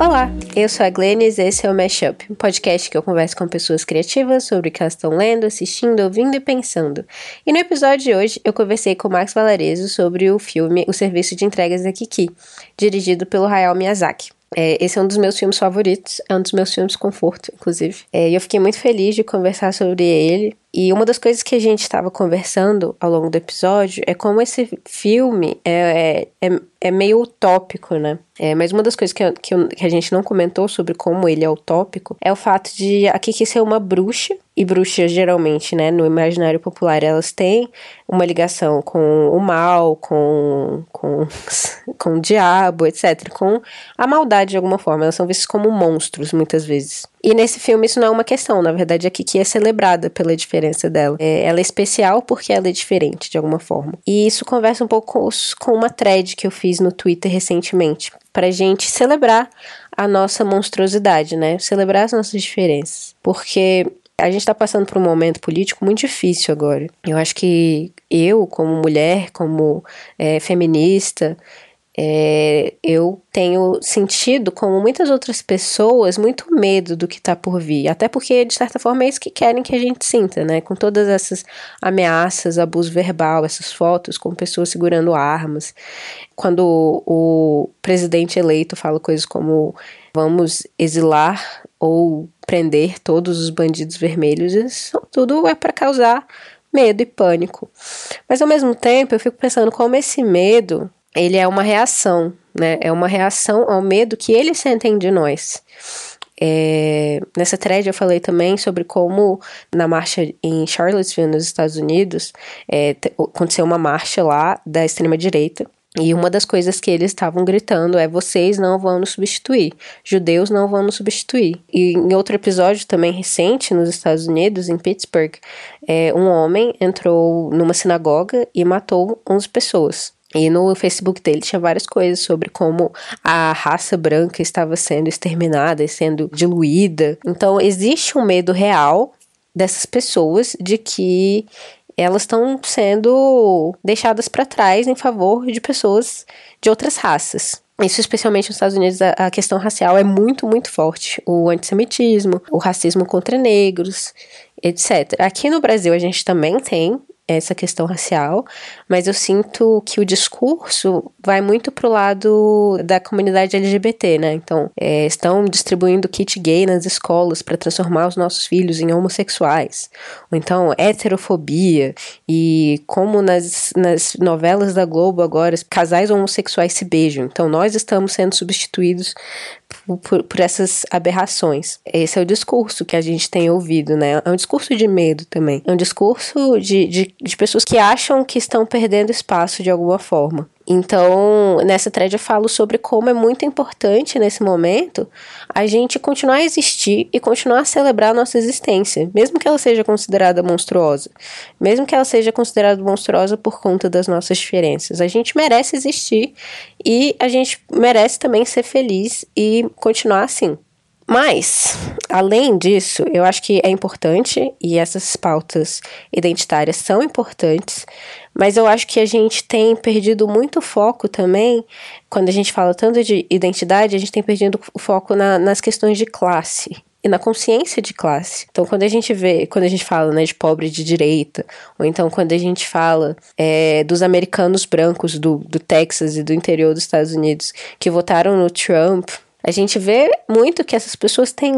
Olá, eu sou a Glennis e esse é o Mashup, um podcast que eu converso com pessoas criativas sobre o que elas estão lendo, assistindo, ouvindo e pensando. E no episódio de hoje eu conversei com o Max Valarezo sobre o filme O Serviço de Entregas da Kiki, dirigido pelo Hayao Miyazaki. É, esse é um dos meus filmes favoritos, é um dos meus filmes conforto, inclusive. É, e eu fiquei muito feliz de conversar sobre ele. E uma das coisas que a gente estava conversando ao longo do episódio é como esse filme é, é, é, meio utópico, né? É, mas uma das coisas que, que, que, a gente não comentou sobre como ele é utópico é o fato de a Kiki ser uma bruxa, e bruxas geralmente, né, no imaginário popular, elas têm uma ligação com o mal, com, com, com o diabo, etc., com a maldade de alguma forma. Elas são vistas como monstros, muitas vezes. E nesse filme isso não é uma questão, na verdade a Kiki é celebrada pela diferença dela. É, ela é especial porque ela é diferente de alguma forma. E isso conversa um pouco com, uma thread que eu fiz no Twitter recentemente, pra gente celebrar a nossa monstruosidade, né? Celebrar as nossas diferenças. Porque a gente está passando por um momento político muito difícil agora. Eu acho que eu, como mulher, como é, feminista, é, eu tenho sentido, como muitas outras pessoas, muito medo do que está por vir. Até porque, de certa forma, é isso que querem que a gente sinta, né? Com todas essas ameaças, abuso verbal, essas fotos com pessoas segurando armas. Quando o, o presidente eleito fala coisas como vamos exilar ou prender todos os bandidos vermelhos, isso tudo é para causar medo e pânico. Mas ao mesmo tempo, eu fico pensando como esse medo ele é uma reação, né? É uma reação ao medo que eles sentem de nós. É, nessa thread eu falei também sobre como na marcha em Charlottesville, nos Estados Unidos, é, aconteceu uma marcha lá da extrema-direita. E uma das coisas que eles estavam gritando é: vocês não vão nos substituir, judeus não vão nos substituir. E em outro episódio também recente, nos Estados Unidos, em Pittsburgh, é, um homem entrou numa sinagoga e matou 11 pessoas. E no Facebook dele tinha várias coisas sobre como a raça branca estava sendo exterminada e sendo diluída. Então existe um medo real dessas pessoas de que elas estão sendo deixadas para trás em favor de pessoas de outras raças. Isso, especialmente nos Estados Unidos, a questão racial é muito, muito forte. O antissemitismo, o racismo contra negros, etc. Aqui no Brasil, a gente também tem essa questão racial, mas eu sinto que o discurso vai muito pro lado da comunidade LGBT, né? Então, é, estão distribuindo kit gay nas escolas para transformar os nossos filhos em homossexuais. Ou então, heterofobia e como nas, nas novelas da Globo agora, casais homossexuais se beijam. Então, nós estamos sendo substituídos por, por, essas aberrações. Esse é o discurso que a gente tem ouvido, né? É um discurso de medo também. É um discurso de, de, de pessoas que acham que estão perdendo espaço de alguma forma. Então, nessa thread eu falo sobre como é muito importante nesse momento a gente continuar a existir e continuar a celebrar a nossa existência, mesmo que ela seja considerada monstruosa, mesmo que ela seja considerada monstruosa por conta das nossas diferenças. A gente merece existir e a gente merece também ser feliz e continuar assim. Mas, além disso, eu acho que é importante, e essas pautas identitárias são importantes, mas eu acho que a gente tem perdido muito foco também, quando a gente fala tanto de identidade, a gente tem perdido o foco na, nas questões de classe e na consciência de classe. Então, quando a gente vê, quando a gente fala né, de pobre de direita, ou então quando a gente fala é, dos americanos brancos do, do Texas e do interior dos Estados Unidos que votaram no Trump a gente vê muito que essas pessoas têm,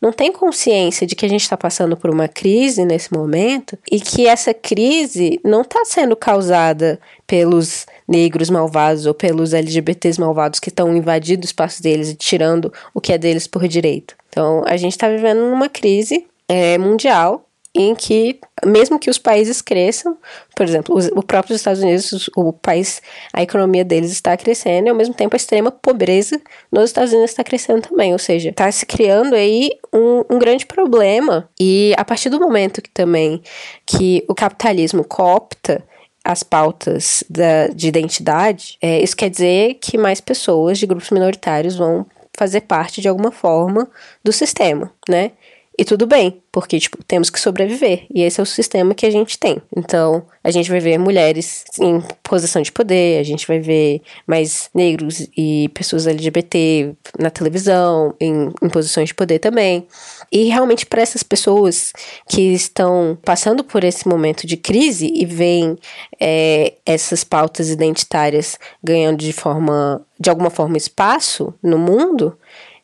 não têm consciência de que a gente está passando por uma crise nesse momento e que essa crise não está sendo causada pelos negros malvados ou pelos LGBTs malvados que estão invadindo o espaço deles e tirando o que é deles por direito. Então, a gente está vivendo numa crise é, mundial em que, mesmo que os países cresçam, por exemplo, os, o próprio Estados Unidos, o, país, a economia deles está crescendo e ao mesmo tempo a extrema pobreza nos Estados Unidos está crescendo também, ou seja, está se criando aí um, um grande problema e a partir do momento que também que o capitalismo coopta as pautas da, de identidade, é, isso quer dizer que mais pessoas de grupos minoritários vão fazer parte de alguma forma do sistema, né? E tudo bem, porque, tipo, temos que sobreviver. E esse é o sistema que a gente tem. Então, a gente vai ver mulheres em posição de poder, a gente vai ver mais negros e pessoas LGBT na televisão, em, em posições de poder também. E realmente, para essas pessoas que estão passando por esse momento de crise e veem é, essas pautas identitárias ganhando de forma, de alguma forma, espaço no mundo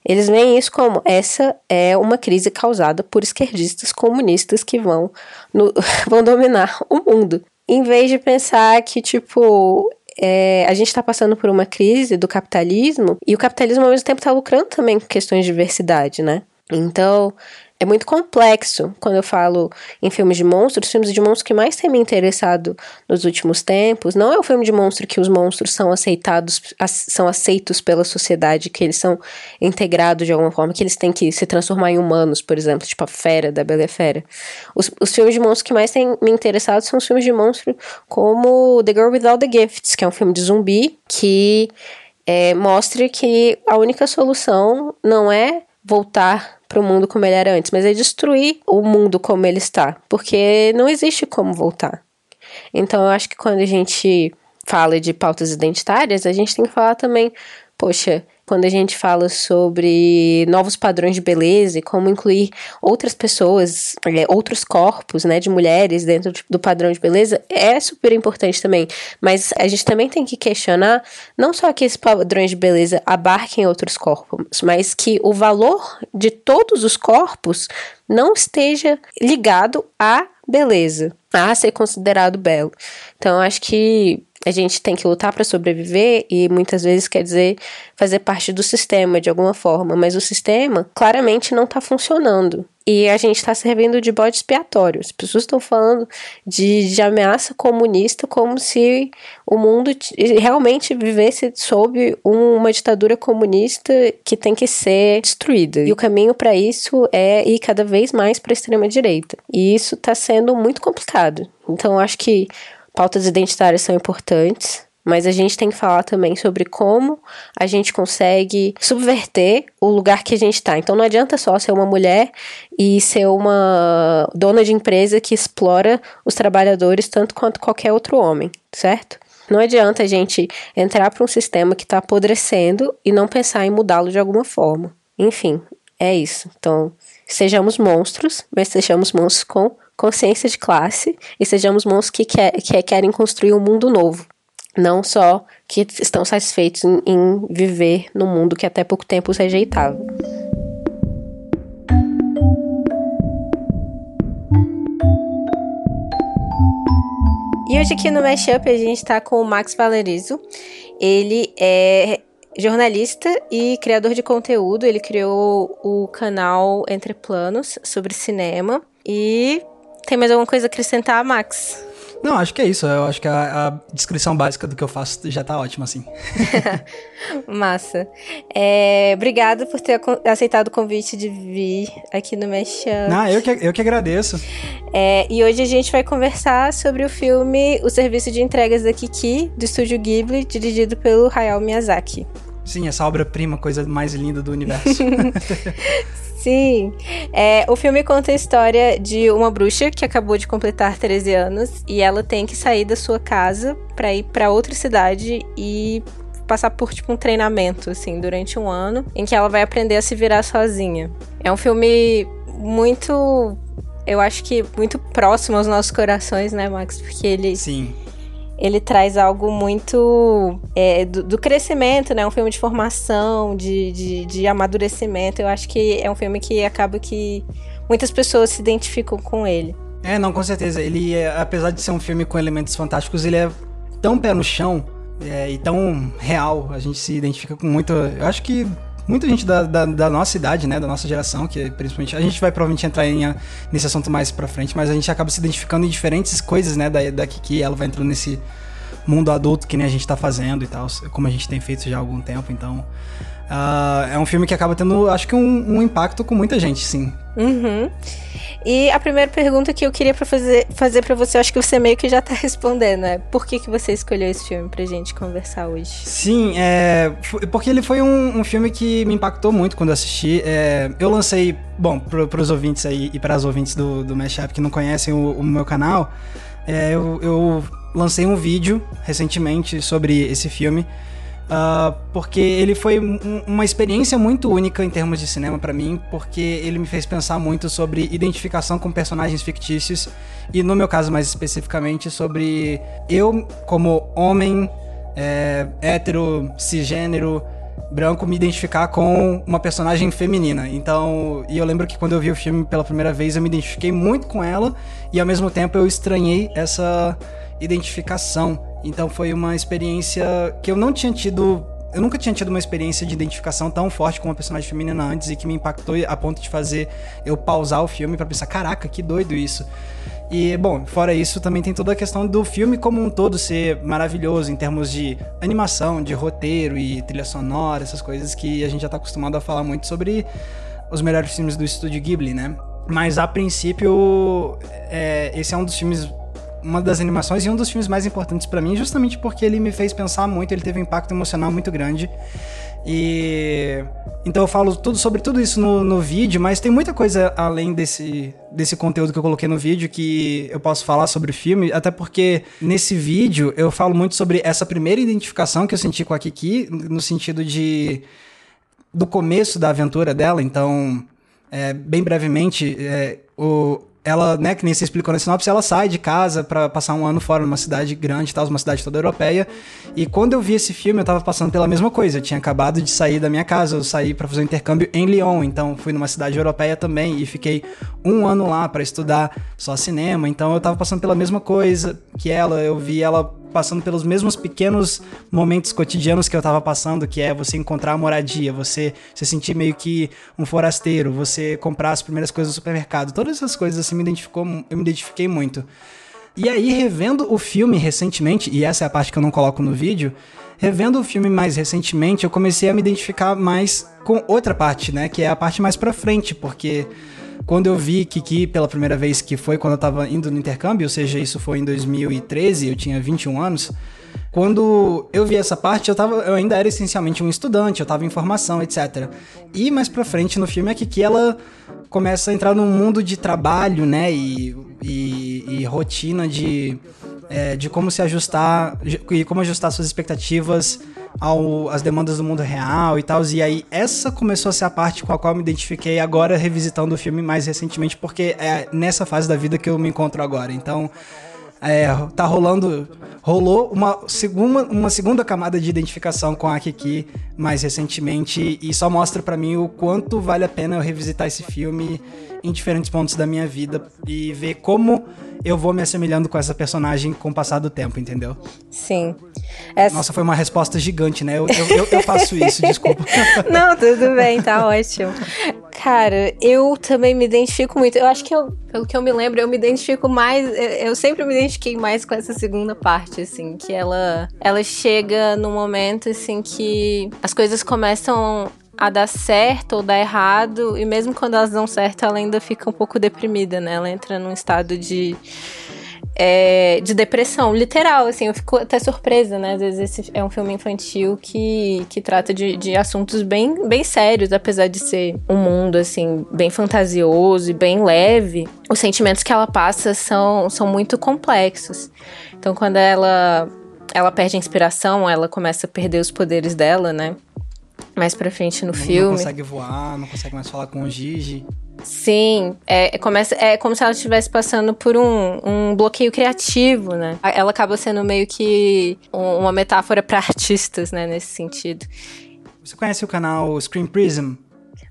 eles veem isso como essa é uma crise causada por esquerdistas comunistas que vão, no, vão dominar o mundo. Em vez de pensar que, tipo, é, a gente está passando por uma crise do capitalismo e o capitalismo ao mesmo tempo está lucrando também com questões de diversidade, né? Então, é muito complexo quando eu falo em filmes de monstros. Os filmes de monstros que mais têm me interessado nos últimos tempos não é o filme de monstro que os monstros são aceitados, são aceitos pela sociedade, que eles são integrados de alguma forma, que eles têm que se transformar em humanos, por exemplo, tipo a Fera, da Bela Fera. Os, os filmes de monstros que mais têm me interessado são os filmes de monstro como The Girl Without the Gifts, que é um filme de zumbi que é, mostra que a única solução não é voltar para o mundo como ele era antes, mas é destruir o mundo como ele está, porque não existe como voltar. Então eu acho que quando a gente fala de pautas identitárias, a gente tem que falar também, poxa, quando a gente fala sobre novos padrões de beleza e como incluir outras pessoas, é, outros corpos, né, de mulheres dentro do padrão de beleza, é super importante também. Mas a gente também tem que questionar não só que esses padrões de beleza abarquem outros corpos, mas que o valor de todos os corpos não esteja ligado à beleza, a ser considerado belo. Então, acho que a gente tem que lutar para sobreviver e muitas vezes quer dizer fazer parte do sistema de alguma forma, mas o sistema claramente não está funcionando. E a gente está servindo de bode expiatório. As pessoas estão falando de, de ameaça comunista como se o mundo realmente vivesse sob uma ditadura comunista que tem que ser destruída. E o caminho para isso é ir cada vez mais para a extrema-direita. E isso está sendo muito complicado. Então, acho que pautas identitárias são importantes, mas a gente tem que falar também sobre como a gente consegue subverter o lugar que a gente está. Então não adianta só ser uma mulher e ser uma dona de empresa que explora os trabalhadores tanto quanto qualquer outro homem, certo? Não adianta a gente entrar para um sistema que está apodrecendo e não pensar em mudá-lo de alguma forma. Enfim, é isso. Então, sejamos monstros, mas sejamos monstros com consciência de classe e sejamos monstros que, quer, que querem construir um mundo novo. Não só que estão satisfeitos em, em viver no mundo que até pouco tempo os rejeitava. E hoje aqui no Mashup a gente está com o Max Valerizo. Ele é jornalista e criador de conteúdo. Ele criou o canal Entre Planos sobre cinema. E tem mais alguma coisa a acrescentar, Max? Não, acho que é isso. Eu acho que a, a descrição básica do que eu faço já tá ótima, assim. Massa. É, obrigada por ter aceitado o convite de vir aqui no Mexan. Não, eu que, eu que agradeço. É, e hoje a gente vai conversar sobre o filme O Serviço de Entregas da Kiki, do estúdio Ghibli, dirigido pelo Hayao Miyazaki. Sim, essa obra-prima, coisa mais linda do universo. Sim. É, o filme conta a história de uma bruxa que acabou de completar 13 anos e ela tem que sair da sua casa para ir para outra cidade e passar por tipo um treinamento assim durante um ano em que ela vai aprender a se virar sozinha. É um filme muito eu acho que muito próximo aos nossos corações, né, Max? Porque ele Sim ele traz algo muito é, do, do, crescimento, né? Um filme de formação, de, de, de, amadurecimento. Eu acho que é um filme que acaba que muitas pessoas se identificam com ele. É, não, com certeza. Ele, é, apesar de ser um filme com elementos fantásticos, ele é tão pé no chão é, e tão real. A gente se identifica com muito. Eu acho que muita gente da, da, da, nossa idade, né, da nossa geração, que principalmente a gente vai provavelmente entrar em, nesse assunto mais para frente, mas a gente acaba se identificando em diferentes coisas, né, da, da Kiki, ela vai entrando nesse mundo adulto que nem a gente tá fazendo e tal, como a gente tem feito já há algum tempo, então Uh, é um filme que acaba tendo, acho que, um, um impacto com muita gente, sim. Uhum. E a primeira pergunta que eu queria pra fazer, fazer para você, acho que você meio que já tá respondendo, é por que, que você escolheu esse filme pra gente conversar hoje? Sim, é, porque ele foi um, um filme que me impactou muito quando eu assisti. É, eu lancei, bom, pro, pros ouvintes aí e para as ouvintes do, do Mashup que não conhecem o, o meu canal, é, eu, eu lancei um vídeo recentemente sobre esse filme. Uh, porque ele foi um, uma experiência muito única em termos de cinema para mim, porque ele me fez pensar muito sobre identificação com personagens fictícios e, no meu caso mais especificamente, sobre eu, como homem, é, hétero, cisgênero, branco, me identificar com uma personagem feminina. Então, e eu lembro que quando eu vi o filme pela primeira vez, eu me identifiquei muito com ela e, ao mesmo tempo, eu estranhei essa identificação então foi uma experiência que eu não tinha tido. Eu nunca tinha tido uma experiência de identificação tão forte com uma personagem feminina antes e que me impactou a ponto de fazer eu pausar o filme para pensar: caraca, que doido isso. E, bom, fora isso, também tem toda a questão do filme como um todo ser maravilhoso em termos de animação, de roteiro e trilha sonora, essas coisas que a gente já tá acostumado a falar muito sobre os melhores filmes do estúdio Ghibli, né? Mas a princípio, é, esse é um dos filmes uma das animações e um dos filmes mais importantes para mim, justamente porque ele me fez pensar muito, ele teve um impacto emocional muito grande. E então eu falo tudo sobre tudo isso no, no vídeo, mas tem muita coisa além desse, desse conteúdo que eu coloquei no vídeo que eu posso falar sobre o filme, até porque nesse vídeo eu falo muito sobre essa primeira identificação que eu senti com a Kiki, no sentido de do começo da aventura dela. Então, é, bem brevemente, é, o, ela, né, que nem você explicou na sinopse, ela sai de casa para passar um ano fora numa cidade grande, tal, uma cidade toda europeia. E quando eu vi esse filme, eu tava passando pela mesma coisa. Eu tinha acabado de sair da minha casa, eu saí para fazer um intercâmbio em Lyon, então fui numa cidade europeia também e fiquei um ano lá para estudar só cinema. Então eu tava passando pela mesma coisa que ela, eu vi ela passando pelos mesmos pequenos momentos cotidianos que eu tava passando, que é você encontrar a moradia, você se sentir meio que um forasteiro, você comprar as primeiras coisas no supermercado. Todas essas coisas assim me identificou, eu me identifiquei muito. E aí, revendo o filme recentemente, e essa é a parte que eu não coloco no vídeo, revendo o filme mais recentemente, eu comecei a me identificar mais com outra parte, né? Que é a parte mais pra frente, porque quando eu vi Kiki pela primeira vez, que foi quando eu tava indo no intercâmbio, ou seja, isso foi em 2013, eu tinha 21 anos. Quando eu vi essa parte, eu, tava, eu ainda era essencialmente um estudante, eu tava em formação, etc. E mais pra frente no filme que, que ela começa a entrar num mundo de trabalho, né? E, e, e rotina de, é, de como se ajustar e como ajustar suas expectativas ao, as demandas do mundo real e tal. E aí, essa começou a ser a parte com a qual eu me identifiquei agora, revisitando o filme mais recentemente, porque é nessa fase da vida que eu me encontro agora. Então, é, tá rolando. Rolou uma segunda, uma segunda camada de identificação com a Kiki mais recentemente e só mostra para mim o quanto vale a pena eu revisitar esse filme em diferentes pontos da minha vida e ver como eu vou me assemelhando com essa personagem com o passar do tempo, entendeu? Sim. Essa... Nossa, foi uma resposta gigante, né? Eu, eu, eu, faço isso, desculpa. Não, tudo bem, tá ótimo. Cara, eu também me identifico muito. Eu acho que eu, pelo que eu me lembro, eu me identifico mais. Eu sempre me identifiquei mais com essa segunda parte, assim, que ela, ela chega no momento assim que as coisas começam a dar certo ou dar errado, e mesmo quando elas dão certo, ela ainda fica um pouco deprimida, né? Ela entra num estado de. É, de depressão, literal, assim, eu fico até surpresa, né? Às vezes esse é um filme infantil que, que trata de, de assuntos bem, bem sérios, apesar de ser um mundo, assim, bem fantasioso e bem leve. Os sentimentos que ela passa são, são muito complexos. Então, quando ela, ela perde a inspiração, ela começa a perder os poderes dela, né? Mais pra frente no não, filme. Não consegue voar, não consegue mais falar com o Gigi. Sim, é, é começa, é como se ela estivesse passando por um, um bloqueio criativo, né? Ela acaba sendo meio que uma metáfora para artistas, né, nesse sentido. Você conhece o canal Screen Prism?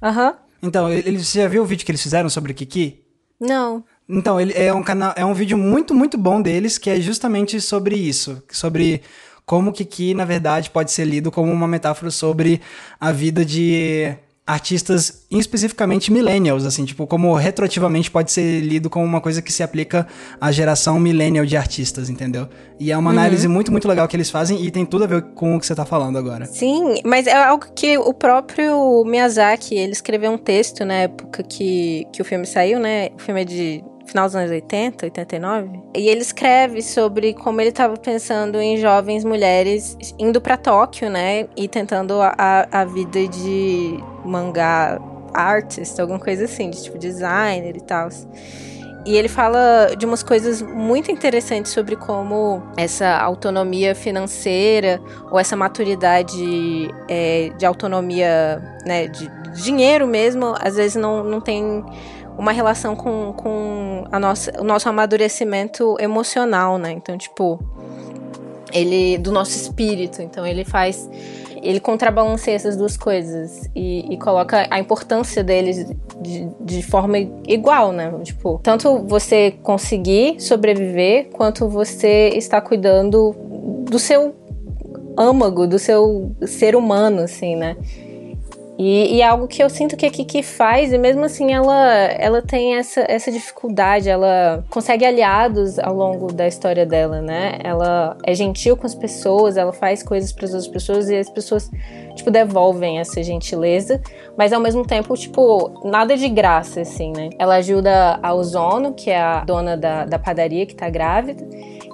Aham. Uhum. Então, ele, você já viu o vídeo que eles fizeram sobre Kiki? Não. Então, ele é um canal, é um vídeo muito, muito bom deles, que é justamente sobre isso, sobre como Kiki, na verdade, pode ser lido como uma metáfora sobre a vida de artistas especificamente millennials, assim, tipo, como retroativamente pode ser lido como uma coisa que se aplica à geração millennial de artistas, entendeu? E é uma uhum. análise muito, muito legal que eles fazem e tem tudo a ver com o que você tá falando agora. Sim, mas é algo que o próprio Miyazaki, ele escreveu um texto na época que, que o filme saiu, né? O filme é de final dos anos 80, 89. E ele escreve sobre como ele estava pensando em jovens mulheres indo para Tóquio, né? E tentando a, a vida de mangá artist, alguma coisa assim, de tipo designer e tal. E ele fala de umas coisas muito interessantes sobre como essa autonomia financeira ou essa maturidade é, de autonomia, né, de dinheiro mesmo, às vezes não, não tem uma relação com, com a nossa, o nosso amadurecimento emocional, né? Então, tipo, ele do nosso espírito. Então, ele faz ele contrabalanceia essas duas coisas e, e coloca a importância deles de, de, forma igual, né? Tipo, tanto você conseguir sobreviver, quanto você está cuidando do seu âmago, do seu ser humano, assim, né? E, e, é algo que eu sinto que a Kiki faz, e mesmo assim ela, ela tem essa, essa dificuldade, ela consegue aliados ao longo da história dela, né? Ela é gentil com as pessoas, ela faz coisas para as outras pessoas e as pessoas, tipo, devolvem essa gentileza, mas ao mesmo tempo, tipo, nada de graça, assim, né? Ela ajuda a Ozono, que é a dona da, da padaria que tá grávida,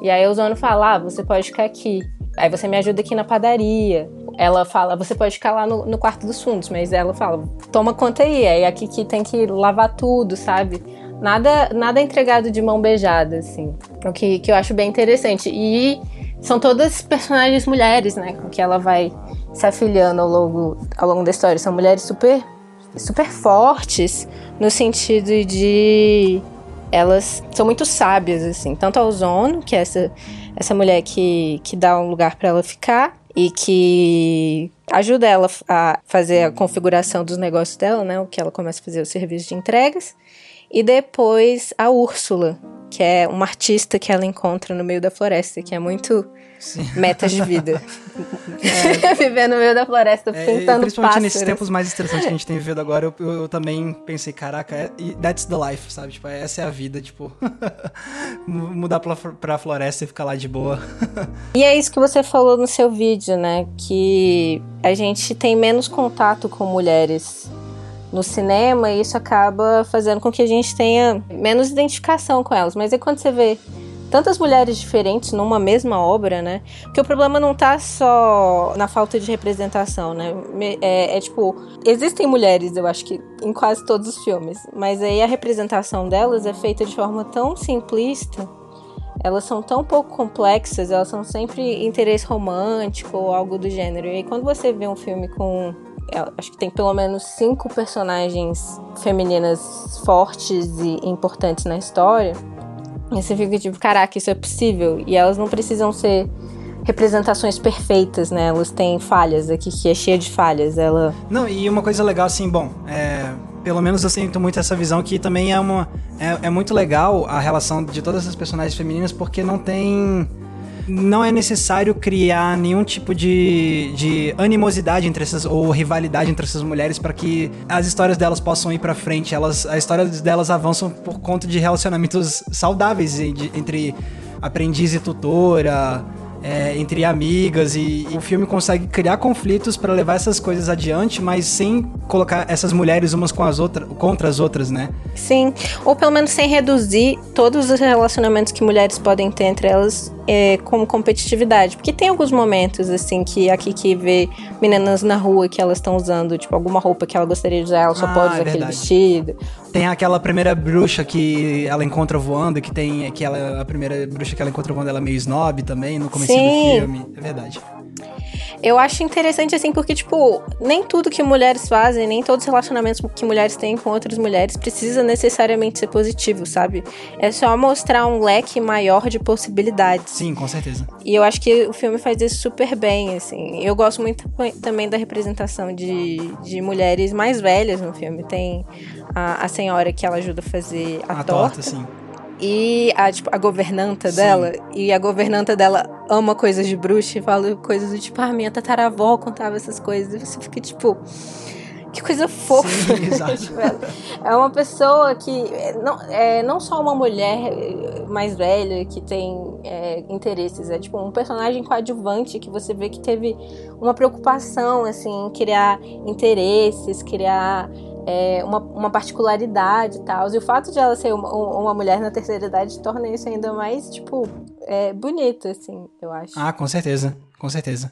e aí a Ozono fala: ah, você pode ficar aqui. Aí você me ajuda aqui na padaria ela fala, você pode ficar lá no, no, quarto dos fundos, mas ela fala, toma conta aí, aí a Kiki tem que lavar tudo, sabe? Nada, nada entregado de mão beijada, assim. O que, que eu acho bem interessante. E são todas personagens mulheres, né? Com que ela vai se afiliando ao longo, ao longo da história. São mulheres super, super fortes, no sentido de. Elas são muito sábias, assim. Tanto a Ozono, que é essa, essa mulher que, que dá um lugar para ela ficar, e que ajuda ela a fazer a configuração dos negócios dela, né? O que ela começa a fazer o serviço de entregas. E depois a Úrsula, que é uma artista que ela encontra no meio da floresta, que é muito Sim. metas de vida. É. Viver no meio da floresta, é, pintando Principalmente pássaros. nesses tempos mais estressantes que a gente tem vivido agora, eu, eu, eu também pensei, caraca, é, that's the life, sabe? Tipo, essa é a vida, tipo, mudar pra, pra floresta e ficar lá de boa. e é isso que você falou no seu vídeo, né? Que a gente tem menos contato com mulheres no cinema e isso acaba fazendo com que a gente tenha menos identificação com elas. Mas é quando você vê tantas mulheres diferentes numa mesma obra, né? Porque o problema não tá só na falta de representação, né? É, é, tipo, existem mulheres, eu acho que em quase todos os filmes, mas aí a representação delas é feita de forma tão simplista. Elas são tão pouco complexas, elas são sempre interesse romântico ou algo do gênero. E aí, quando você vê um filme com acho que tem pelo menos cinco personagens femininas fortes e importantes na história. E você fica tipo, caraca, isso é possível. E elas não precisam ser representações perfeitas, né? Elas têm falhas aqui, que é cheia de falhas. Ela. Não, e uma coisa legal, assim, bom, é, pelo menos eu sinto muito essa visão que também é uma. É, é muito legal a relação de todas essas personagens femininas, porque não tem não é necessário criar nenhum tipo de, de animosidade entre essas ou rivalidade entre essas mulheres para que as histórias delas possam ir para frente. Elas, a história delas avançam por conta de relacionamentos saudáveis de, entre aprendiz e tutora é, entre amigas e, e, o filme consegue criar conflitos para levar essas coisas adiante, mas sem colocar essas mulheres umas com as outras contra as outras, né? Sim, ou pelo menos sem reduzir todos os relacionamentos que mulheres podem ter entre elas é, como competitividade, porque tem alguns momentos assim que a Kiki vê meninas na rua que elas estão usando tipo alguma roupa que ela gostaria de usar, ela só ah, pode usar é aquele vestido. Tem aquela primeira bruxa que ela encontra voando, que tem que ela a primeira bruxa que ela encontra voando ela é meio snob também no começo do filme, é verdade. Eu acho interessante, assim, porque, tipo, nem tudo que mulheres fazem, nem todos os relacionamentos que mulheres têm com outras mulheres precisa necessariamente ser positivo, sabe? É só mostrar um leque maior de possibilidades. Sim, com certeza. E eu acho que o filme faz isso super bem, assim. Eu gosto muito também da representação de, de mulheres mais velhas no filme. Tem a, a senhora que ela ajuda a fazer a, a torta. torta sim e a, tipo, a governanta Sim. dela. E a governanta dela ama coisas de bruxa e fala coisas do tipo, ah, minha tataravó contava essas coisas. E você fica tipo. Que coisa fofa. Sim, exato. Tipo, é uma pessoa que não, é não só uma mulher mais velha que tem é, interesses, é tipo um personagem coadjuvante que você vê que teve uma preocupação assim, em criar interesses, criar é, uma, uma particularidade e tal. E o fato de ela ser uma, uma mulher na terceira idade torna isso ainda mais, tipo, é, bonito, assim, eu acho. Ah, com certeza, com certeza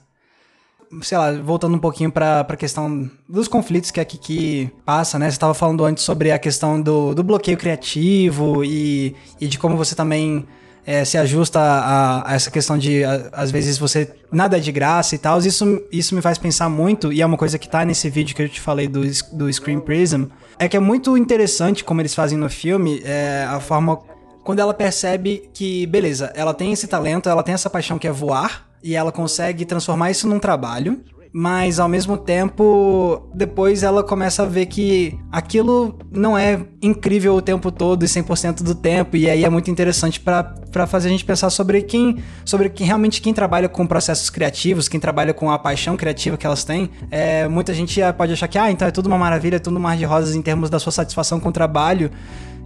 sei lá, voltando um pouquinho para a questão dos conflitos que a Kiki passa, né? Você estava falando antes sobre a questão do, do bloqueio criativo e, e de como você também é, se ajusta a, a, essa questão de, a, às vezes, você nada é de graça e tal. Isso, isso me faz pensar muito, e é uma coisa que tá nesse vídeo que eu te falei do, do Screen Prism, é que é muito interessante como eles fazem no filme, é, a forma quando ela percebe que, beleza, ela tem esse talento, ela tem essa paixão que é voar, e ela consegue transformar isso num trabalho, mas ao mesmo tempo, depois ela começa a ver que aquilo não é incrível o tempo todo e 100% do tempo, e aí é muito interessante para fazer a gente pensar sobre quem, sobre quem realmente quem trabalha com processos criativos, quem trabalha com a paixão criativa que elas têm. É, muita gente pode achar que, ah, então é tudo uma maravilha, é tudo um mar de rosas em termos da sua satisfação com o trabalho.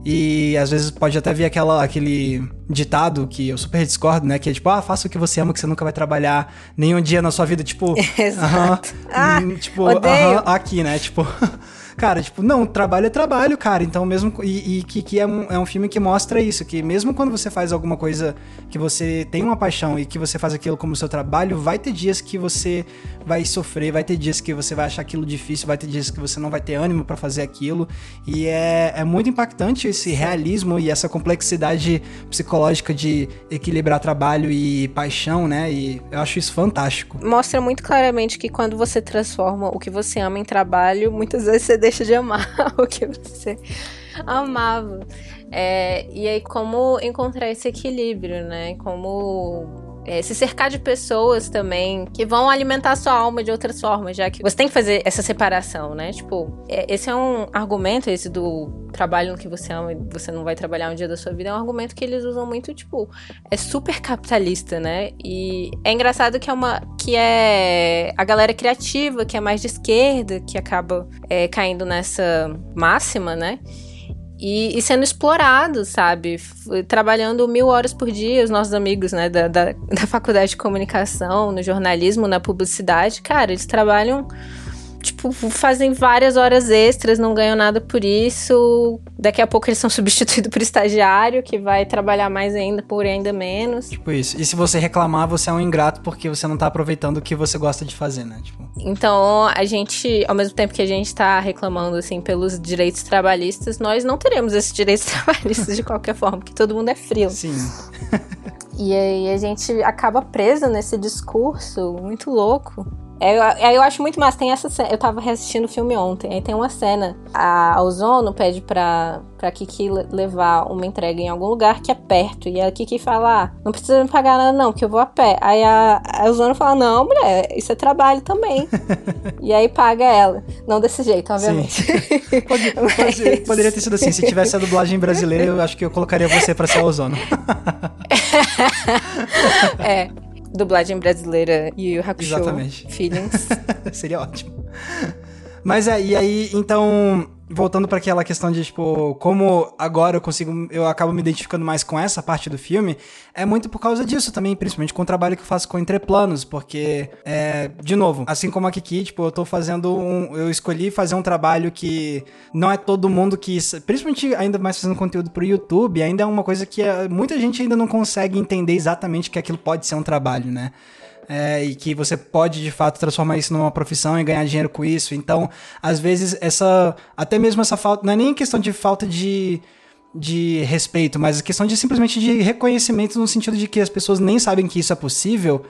E às vezes pode até vir aquela, aquele ditado que eu super discordo, né? Que é tipo, ah, faça o que você ama, que você nunca vai trabalhar nenhum dia na sua vida, tipo. Exato. Uh -huh, ah, tipo, uh -huh, aqui, né? Tipo. Cara, tipo, não, trabalho é trabalho, cara. Então, mesmo. E, e que, que é, um, é um filme que mostra isso, que mesmo quando você faz alguma coisa que você tem uma paixão e que você faz aquilo como seu trabalho, vai ter dias que você vai sofrer, vai ter dias que você vai achar aquilo difícil, vai ter dias que você não vai ter ânimo para fazer aquilo. E é, é muito impactante esse realismo e essa complexidade psicológica de equilibrar trabalho e paixão, né? E eu acho isso fantástico. Mostra muito claramente que quando você transforma o que você ama em trabalho, muitas vezes você deixa de amar o que você amava. É, e aí, como encontrar esse equilíbrio, né? Como é, se cercar de pessoas também que vão alimentar sua alma de outras formas, já que você tem que fazer essa separação, né? Tipo, é, esse é um argumento, esse do trabalho no que você ama e você não vai trabalhar um dia da sua vida, é um argumento que eles usam muito, tipo, é super capitalista, né? E é engraçado que é uma. que é a galera criativa, que é mais de esquerda, que acaba é, caindo nessa máxima, né? E, e, sendo explorado, sabe? Trabalhando mil horas por dia, os nossos amigos, né, da, da, da faculdade de comunicação, no jornalismo, na publicidade, cara, eles trabalham tipo, fazem várias horas extras, não ganham nada por isso. Daqui a pouco eles são substituídos por estagiário, que vai trabalhar mais ainda por ainda menos. Tipo isso. E se você reclamar, você é um ingrato porque você não tá aproveitando o que você gosta de fazer, né? Tipo... Então, a gente, ao mesmo tempo que a gente tá reclamando, assim, pelos direitos trabalhistas, nós não teremos esses direitos trabalhistas de qualquer forma, porque todo mundo é frio. Sim. e aí a gente acaba preso nesse discurso muito louco é, eu acho muito massa. Tem essa cena. Eu tava reassistindo o filme ontem. Aí tem uma cena. A Ozono pede pra, pra Kiki levar uma entrega em algum lugar que é perto. E a Kiki fala: ah, não precisa me pagar nada, não, porque eu vou a pé. Aí a, a Ozono fala: não, mulher, isso é trabalho também. e aí paga ela. Não desse jeito, obviamente. Pode, pode, poderia ter sido assim. Se tivesse a dublagem brasileira, eu acho que eu colocaria você pra ser a Ozono. é dublagem brasileira e o Hakusho Exatamente. Feelings. Seria ótimo. Mas é, e aí, então, voltando para aquela questão de, tipo, como agora eu consigo, eu acabo me identificando mais com essa parte do filme, é muito por causa disso também, principalmente com o trabalho que eu faço com Entreplanos, porque, é, de novo, assim como a Kiki, tipo, eu tô fazendo um, eu escolhi fazer um trabalho que não é todo mundo que, principalmente ainda mais fazendo conteúdo pro YouTube, ainda é uma coisa que é, muita gente ainda não consegue entender exatamente que aquilo pode ser um trabalho, né? É, e que você pode de fato transformar isso numa profissão e ganhar dinheiro com isso. Então, às vezes, essa. Até mesmo essa falta. Não é nem questão de falta de de respeito, mas a questão de simplesmente de reconhecimento no sentido de que as pessoas nem sabem que isso é possível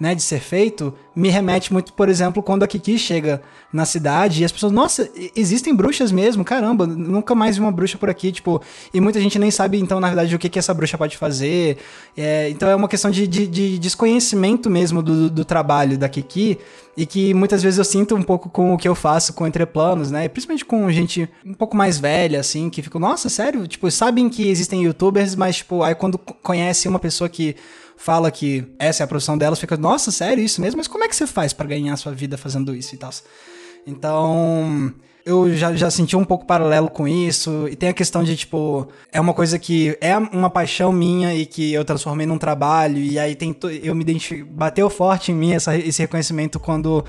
né, de ser feito, me remete muito, por exemplo, quando a Kiki chega na cidade e as pessoas, nossa, existem bruxas mesmo, caramba, nunca mais vi uma bruxa por aqui, tipo, e muita gente nem sabe, então, na verdade, o que, que essa bruxa pode fazer. É, então é uma questão de, de, de desconhecimento mesmo do, do, trabalho da Kiki, e que muitas vezes eu sinto um pouco com o que eu faço com Entreplanos, né, principalmente com gente um pouco mais velha, assim, que fica, nossa, sério? Tipo, sabem que existem youtubers, mas, tipo, aí quando conhece uma pessoa que fala que essa é a profissão delas, fica, nossa, sério isso mesmo? Mas como é que você faz para ganhar sua vida fazendo isso e tal? Então, eu já, já senti um pouco paralelo com isso. E tem a questão de, tipo, é uma coisa que é uma paixão minha e que eu transformei num trabalho. E aí tem eu me identifico, bateu forte em mim essa, esse reconhecimento quando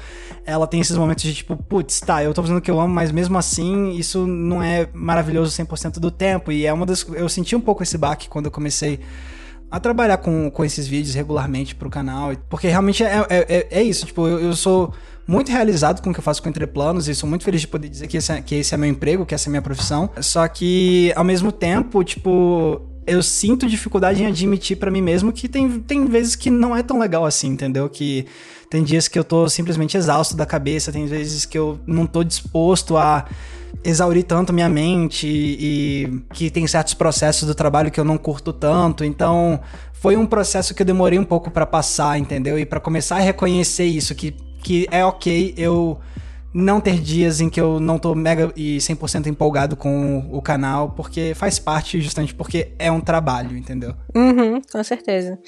ela tem esses momentos de, tipo, putz, tá, eu tô fazendo o que eu amo, mas mesmo assim, isso não é maravilhoso 100% do tempo. E é uma das. Eu senti um pouco esse baque quando eu comecei a trabalhar com, com esses vídeos regularmente pro canal. Porque realmente é, é, é, é isso, tipo, eu, eu sou muito realizado com o que eu faço com Entreplanos e sou muito feliz de poder dizer que esse, é, que esse é meu emprego, que essa é minha profissão. Só que, ao mesmo tempo, tipo, eu sinto dificuldade em admitir para mim mesmo que tem, tem vezes que não é tão legal assim, entendeu? Que tem dias que eu tô simplesmente exausto da cabeça, tem vezes que eu não tô disposto a exaurir tanto minha mente e, e que tem certos processos do trabalho que eu não curto tanto. Então, foi um processo que eu demorei um pouco para passar, entendeu? E para começar a reconhecer isso que que é ok eu não ter dias em que eu não tô mega e 100% empolgado com o canal, porque faz parte justamente porque é um trabalho, entendeu? Uhum, com certeza.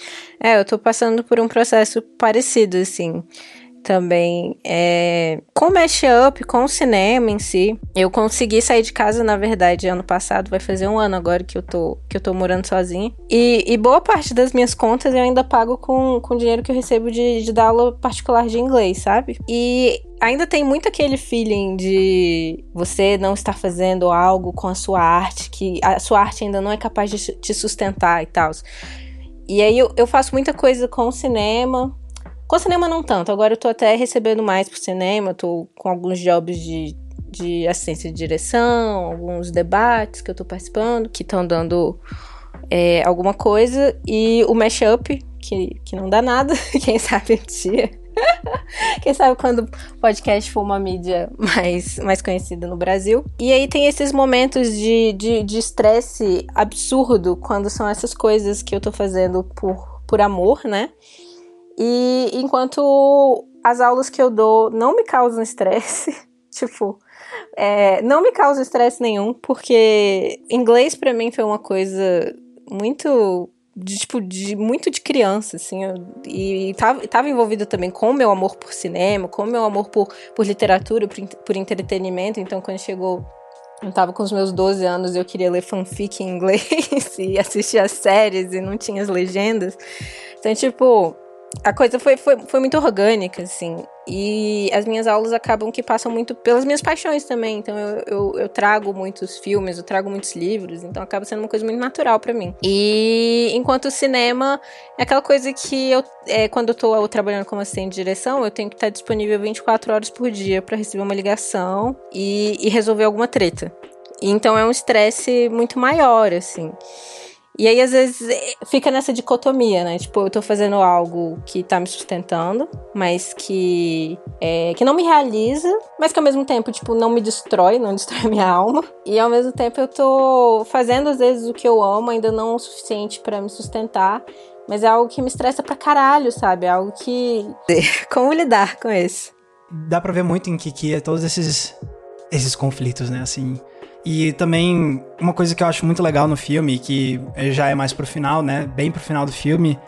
É, eu tô passando por um processo parecido, assim também é, com mashup, com o cinema em si. Eu consegui sair de casa, na verdade, ano passado, vai fazer um ano agora que eu tô, que eu tô morando sozinha. E, e boa parte das minhas contas eu ainda pago com, com dinheiro que eu recebo de, de dar aula particular de inglês, sabe? E ainda tem muito aquele feeling de você não estar fazendo algo com a sua arte, que a sua arte ainda não é capaz de te sustentar e tal. E aí eu, eu faço muita coisa com o cinema, com cinema não tanto, agora eu tô até recebendo mais pro cinema, tô com alguns jobs de, de assistência de direção, alguns debates que eu tô participando, que estão dando é, alguma coisa, e o mashup, que, que não dá nada, quem sabe um dia. Quem sabe quando o podcast for uma mídia mais, mais conhecida no Brasil. E aí tem esses momentos de estresse de, de absurdo quando são essas coisas que eu tô fazendo por, por amor, né? E enquanto as aulas que eu dou não me causam estresse, tipo, é, não me causa estresse nenhum, porque inglês para mim foi uma coisa muito de, tipo, de muito de criança, assim, eu, e tava, tava envolvido também com o meu amor por cinema, com o meu amor por, por literatura, por, por entretenimento, então quando chegou eu tava com os meus 12 anos eu queria ler fanfic em inglês e assistir as séries e não tinha as legendas. Então, tipo, a coisa foi, foi, foi muito orgânica, assim. E as minhas aulas acabam que passam muito pelas minhas paixões também. Então eu, eu, eu trago muitos filmes, eu trago muitos livros. Então acaba sendo uma coisa muito natural para mim. E enquanto o cinema é aquela coisa que eu, é, quando eu tô trabalhando como assistente de direção, eu tenho que estar disponível 24 horas por dia para receber uma ligação e, e resolver alguma treta. Então é um estresse muito maior, assim. E aí, às vezes, fica nessa dicotomia, né? Tipo, eu tô fazendo algo que tá me sustentando, mas que, é, que não me realiza, mas que ao mesmo tempo, tipo, não me destrói, não destrói minha alma. E ao mesmo tempo eu tô fazendo, às vezes, o que eu amo, ainda não o suficiente para me sustentar. Mas é algo que me estressa pra caralho, sabe? É algo que. Como lidar com isso? Dá pra ver muito em Kiki todos esses, esses conflitos, né? Assim e também uma coisa que eu acho muito legal no filme, que já é mais pro final, né? Bem pro final do filme,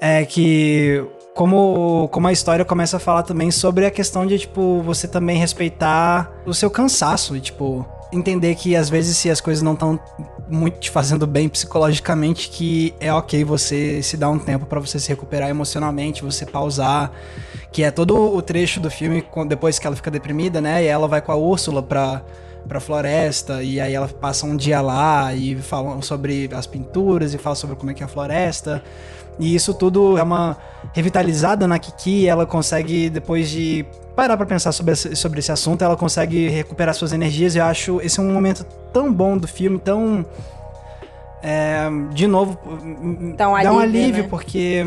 é que como, como a história começa a falar também sobre a questão de, tipo, você também respeitar o seu cansaço e, tipo, entender que às vezes se as coisas não estão muito te fazendo bem psicologicamente, que é ok você se dar um tempo para você se recuperar emocionalmente, você pausar, que é todo o trecho do filme depois que ela fica deprimida, né? E ela vai com a Úrsula pra pra floresta e aí ela passa um dia lá e falam sobre as pinturas e fala sobre como é que é a floresta. E isso tudo é uma revitalizada na Kiki, ela consegue depois de parar para pensar sobre esse, sobre esse assunto, ela consegue recuperar suas energias. Eu acho esse é um momento tão bom do filme, tão é, de novo, dá um alívio, alívio né? porque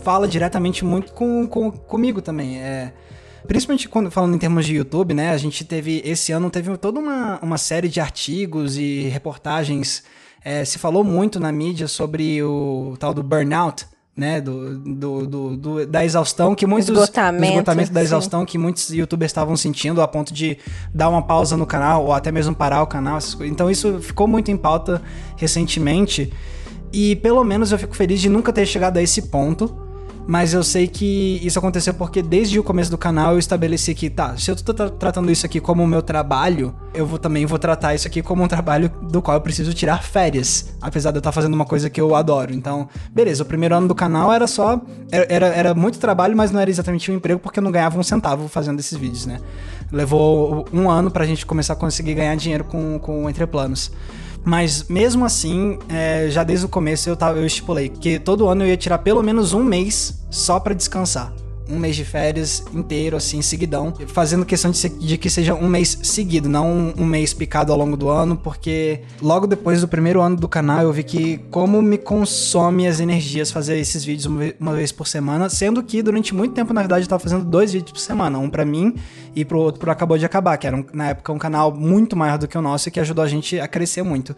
fala diretamente muito com, com, comigo também. É, Principalmente quando falando em termos de YouTube, né? A gente teve. Esse ano teve toda uma, uma série de artigos e reportagens. É, se falou muito na mídia sobre o tal do burnout, né, do, do, do, do, da exaustão que muitos esgotamento, do esgotamento da exaustão que muitos youtubers estavam sentindo a ponto de dar uma pausa no canal ou até mesmo parar o canal. Então isso ficou muito em pauta recentemente e pelo menos eu fico feliz de nunca ter chegado a esse ponto mas eu sei que isso aconteceu porque desde o começo do canal eu estabeleci que, tá, se eu tô tra tratando isso aqui como o meu trabalho, eu vou também vou tratar isso aqui como um trabalho do qual eu preciso tirar férias, apesar de eu estar fazendo uma coisa que eu adoro. Então, beleza, o primeiro ano do canal era só. Era, era, era muito trabalho, mas não era exatamente um emprego porque eu não ganhava um centavo fazendo esses vídeos, né? Levou um ano pra gente começar a conseguir ganhar dinheiro com, com Entreplanos. Mas mesmo assim, é, já desde o começo eu, tava, eu estipulei que todo ano eu ia tirar pelo menos um mês só para descansar um mês de férias inteiro, assim, seguidão, fazendo questão de, ser, de que seja um mês seguido, não um, um, mês picado ao longo do ano, porque logo depois do primeiro ano do canal eu vi que como me consome as energias fazer esses vídeos uma, uma vez por semana, sendo que durante muito tempo, na verdade, eu tava fazendo dois vídeos por semana, um para mim e pro outro pro Acabou de Acabar, que era um, na época um canal muito maior do que o nosso e que ajudou a gente a crescer muito.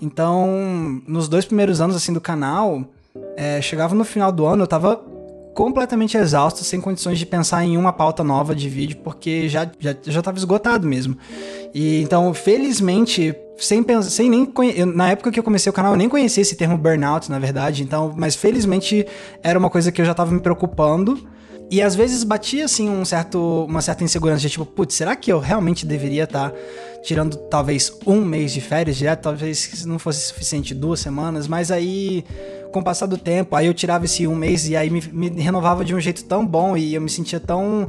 Então, nos dois primeiros anos, assim, do canal, é, chegava no final do ano, eu tava completamente exausto, sem condições de pensar em uma pauta nova de vídeo, porque já já já estava esgotado mesmo. E então, felizmente, sem sem nem eu, na época que eu comecei o canal, eu nem conhecia esse termo burnout, na verdade. Então, mas felizmente era uma coisa que eu já estava me preocupando. E às vezes batia assim um certo, uma certa insegurança de tipo, putz, será que eu realmente deveria estar tá tirando talvez um mês de férias direto? Talvez não fosse suficiente duas semanas, mas aí com o passar do tempo, aí eu tirava esse um mês e aí me, me renovava de um jeito tão bom e eu me sentia tão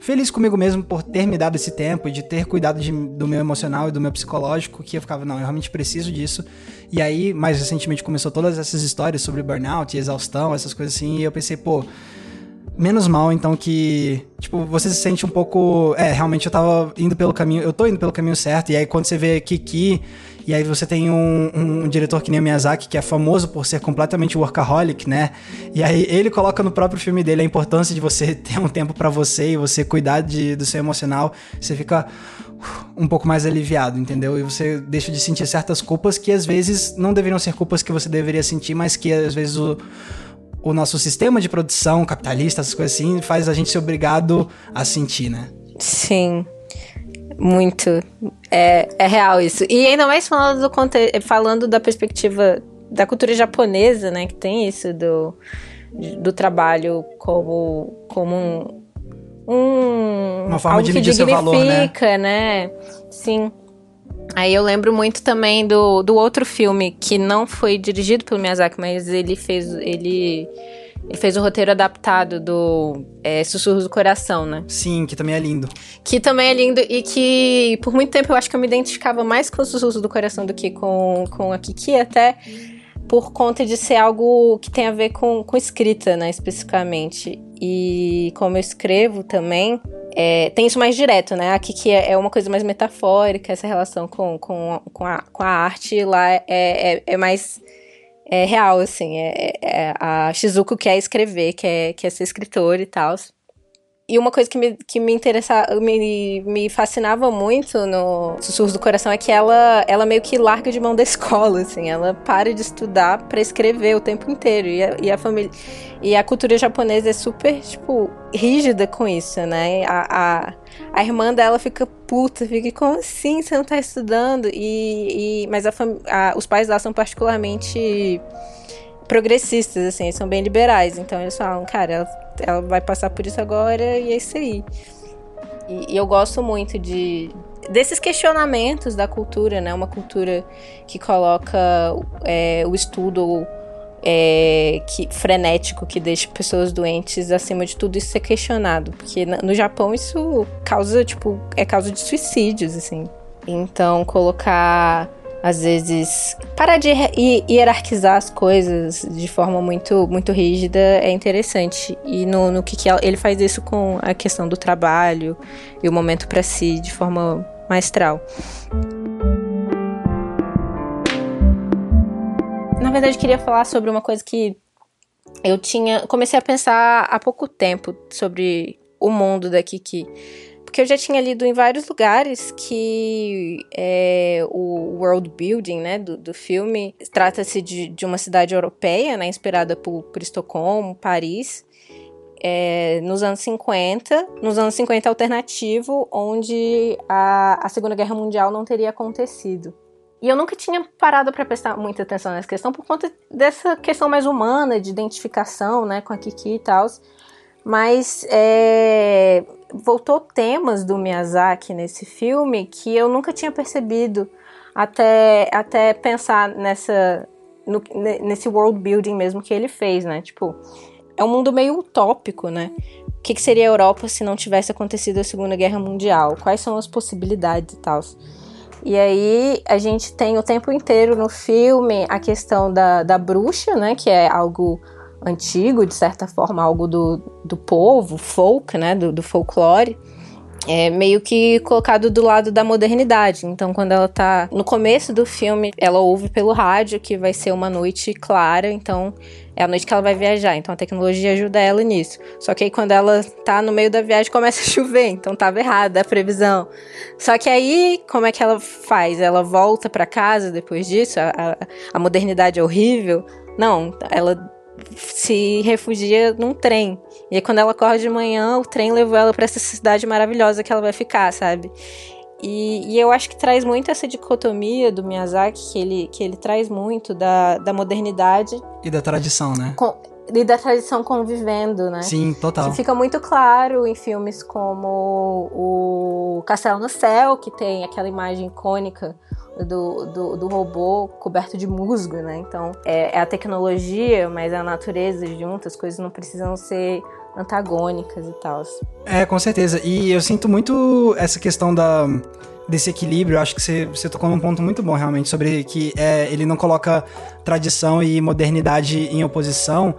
feliz comigo mesmo por ter me dado esse tempo, de ter cuidado de, do meu emocional e do meu psicológico, que eu ficava, não, eu realmente preciso disso. E aí, mais recentemente, começou todas essas histórias sobre burnout, exaustão, essas coisas assim, e eu pensei, pô, menos mal, então, que, tipo, você se sente um pouco. É, realmente eu tava indo pelo caminho. Eu tô indo pelo caminho certo. E aí, quando você vê Kiki e aí você tem um, um, diretor que nem o Miyazaki, que é famoso por ser completamente workaholic, né? E aí ele coloca no próprio filme dele a importância de você ter um tempo para você e você cuidar de, do seu emocional. Você fica uh, um pouco mais aliviado, entendeu? E você deixa de sentir certas culpas que às vezes não deveriam ser culpas que você deveria sentir, mas que às vezes o, o nosso sistema de produção capitalista, essas coisas assim, faz a gente ser obrigado a sentir, né? Sim. Muito. É, é real isso. E ainda mais falando, do, falando da perspectiva da cultura japonesa, né? Que tem isso do, do trabalho como, como um, um uma forma de medir seu valor, né? né? Sim. Aí eu lembro muito também do, do outro filme que não foi dirigido pelo Miyazaki, mas ele fez ele ele fez o roteiro adaptado do é, Sussurros do Coração, né? Sim, que também é lindo. Que também é lindo e que por muito tempo eu acho que eu me identificava mais com Sussurros do Coração do que com, com a Kiki, até por conta de ser algo que tem a ver com, com escrita, né, especificamente. E como eu escrevo também, é, tem isso mais direto, né? Aqui que é, é uma coisa mais metafórica, essa relação com, com, com, a, com a arte lá é, é, é mais é real, assim. É, é, a Shizuko quer escrever, quer, quer ser escritor e tal. E uma coisa que me, que me interessava, me, me fascinava muito no Sussurros do Coração é que ela, ela meio que larga de mão da escola, assim. Ela para de estudar para escrever o tempo inteiro. E a, e a família. E a cultura japonesa é super, tipo, rígida com isso, né? A, a, a irmã dela fica puta, fica, como assim você não tá estudando? E, e mas a, a, os pais dela são particularmente progressistas, assim, são bem liberais. Então eles falam, cara, ela ela vai passar por isso agora e é isso aí. E, e eu gosto muito de desses questionamentos da cultura, né? Uma cultura que coloca é, o estudo é, que, frenético que deixa pessoas doentes acima de tudo isso ser questionado. Porque no Japão isso causa, tipo, é causa de suicídios, assim. Então, colocar às vezes parar de hierarquizar as coisas de forma muito muito rígida é interessante e no, no que, que ele faz isso com a questão do trabalho e o momento para si de forma maestral. Na verdade, queria falar sobre uma coisa que eu tinha comecei a pensar há pouco tempo sobre o mundo da Kiki porque eu já tinha lido em vários lugares que é, o world building né, do, do filme trata-se de, de uma cidade europeia, né, inspirada por, por Estocolmo, Paris, é, nos anos 50, nos anos 50 alternativo, onde a, a Segunda Guerra Mundial não teria acontecido. E eu nunca tinha parado para prestar muita atenção nessa questão por conta dessa questão mais humana, de identificação, né, com a Kiki e tal. Mas é, voltou temas do Miyazaki nesse filme que eu nunca tinha percebido até, até pensar nessa, no, nesse world building mesmo que ele fez, né? Tipo, é um mundo meio utópico, né? O que, que seria a Europa se não tivesse acontecido a Segunda Guerra Mundial? Quais são as possibilidades e tal? E aí a gente tem o tempo inteiro no filme a questão da, da bruxa, né? Que é algo antigo, de certa forma, algo do, do povo, folk, né? Do, do folclore é meio que colocado do lado da modernidade. Então, quando ela tá no começo do filme, ela ouve pelo rádio que vai ser uma noite clara, então é a noite que ela vai viajar. Então a tecnologia ajuda ela nisso. Só que aí quando ela tá no meio da viagem começa a chover, então tava errada a previsão. Só que aí, como é que ela faz? Ela volta para casa depois disso? A, a, a modernidade é horrível? Não, ela se refugia num trem. E aí, quando ela acorda de manhã, o trem levou ela para essa cidade maravilhosa que ela vai ficar, sabe? E, e, eu acho que traz muito essa dicotomia do Miyazaki, que ele, que ele traz muito da, da modernidade. E da tradição, né? Com, e da tradição convivendo, né? Sim, total. Que fica muito claro em filmes como o Castelo no Céu, que tem aquela imagem icônica do, do, do, robô coberto de musgo, né? Então é, é, a tecnologia, mas é a natureza junto, as coisas não precisam ser antagônicas e tal. É, com certeza. E eu sinto muito essa questão da desse equilíbrio, acho que você, você tocou num ponto muito bom realmente, sobre que é, ele não coloca tradição e modernidade em oposição.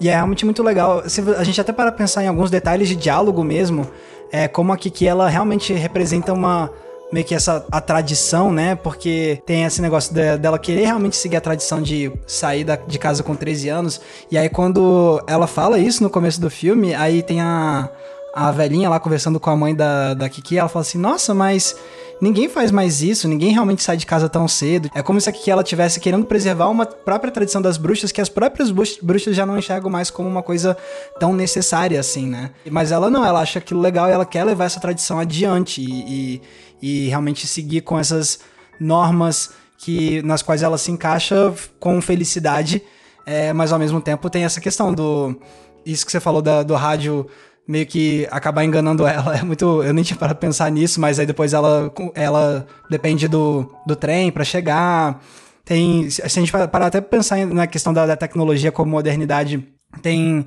E é realmente muito legal. A gente até para pensar em alguns detalhes de diálogo mesmo, é, como a Kiki ela realmente representa uma meio que essa a tradição, né? Porque tem esse negócio de, dela querer realmente seguir a tradição de sair da, de casa com 13 anos. E aí quando ela fala isso no começo do filme, aí tem a, a velhinha lá conversando com a mãe da, da Kiki, ela fala assim: "Nossa, mas ninguém faz mais isso, ninguém realmente sai de casa tão cedo. É como se a Kiki ela tivesse querendo preservar uma própria tradição das bruxas que as próprias bruxas já não enxergam mais como uma coisa tão necessária assim, né? Mas ela não, ela acha aquilo legal e ela quer levar essa tradição adiante e, e e realmente seguir com essas normas que nas quais ela se encaixa com felicidade, é, mas ao mesmo tempo tem essa questão do isso que você falou da, do rádio meio que acabar enganando ela é muito eu nem tinha para pensar nisso, mas aí depois ela ela depende do, do trem para chegar. Tem se a gente parar até pensar na questão da, da tecnologia como modernidade, tem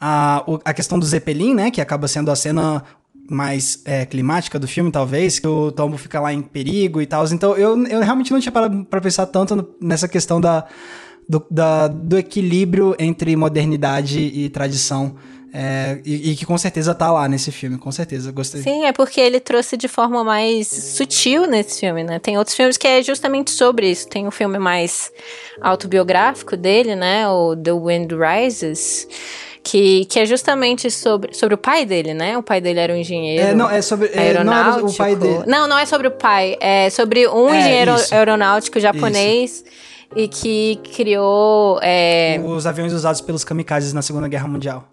a, a questão do Zeppelin, né, que acaba sendo a cena mais é, climática do filme, talvez, que o Tombo fica lá em perigo e tal. Então eu, eu realmente não tinha parado pra pensar tanto no, nessa questão da, do, da, do equilíbrio entre modernidade e tradição. É, e, e, que com certeza tá lá nesse filme, com certeza, gostei. Sim, é porque ele trouxe de forma mais sutil nesse filme, né? Tem outros filmes que é justamente sobre isso. Tem um filme mais autobiográfico dele, né? O The Wind Rises que, que é justamente sobre, sobre o pai dele, né? O pai dele era um engenheiro. É, não, é sobre. É, não é o pai dele. Não, não é sobre o pai. É sobre um é, engenheiro isso. aeronáutico japonês. Isso. E que criou. É... Os aviões usados pelos kamikazes na Segunda Guerra Mundial.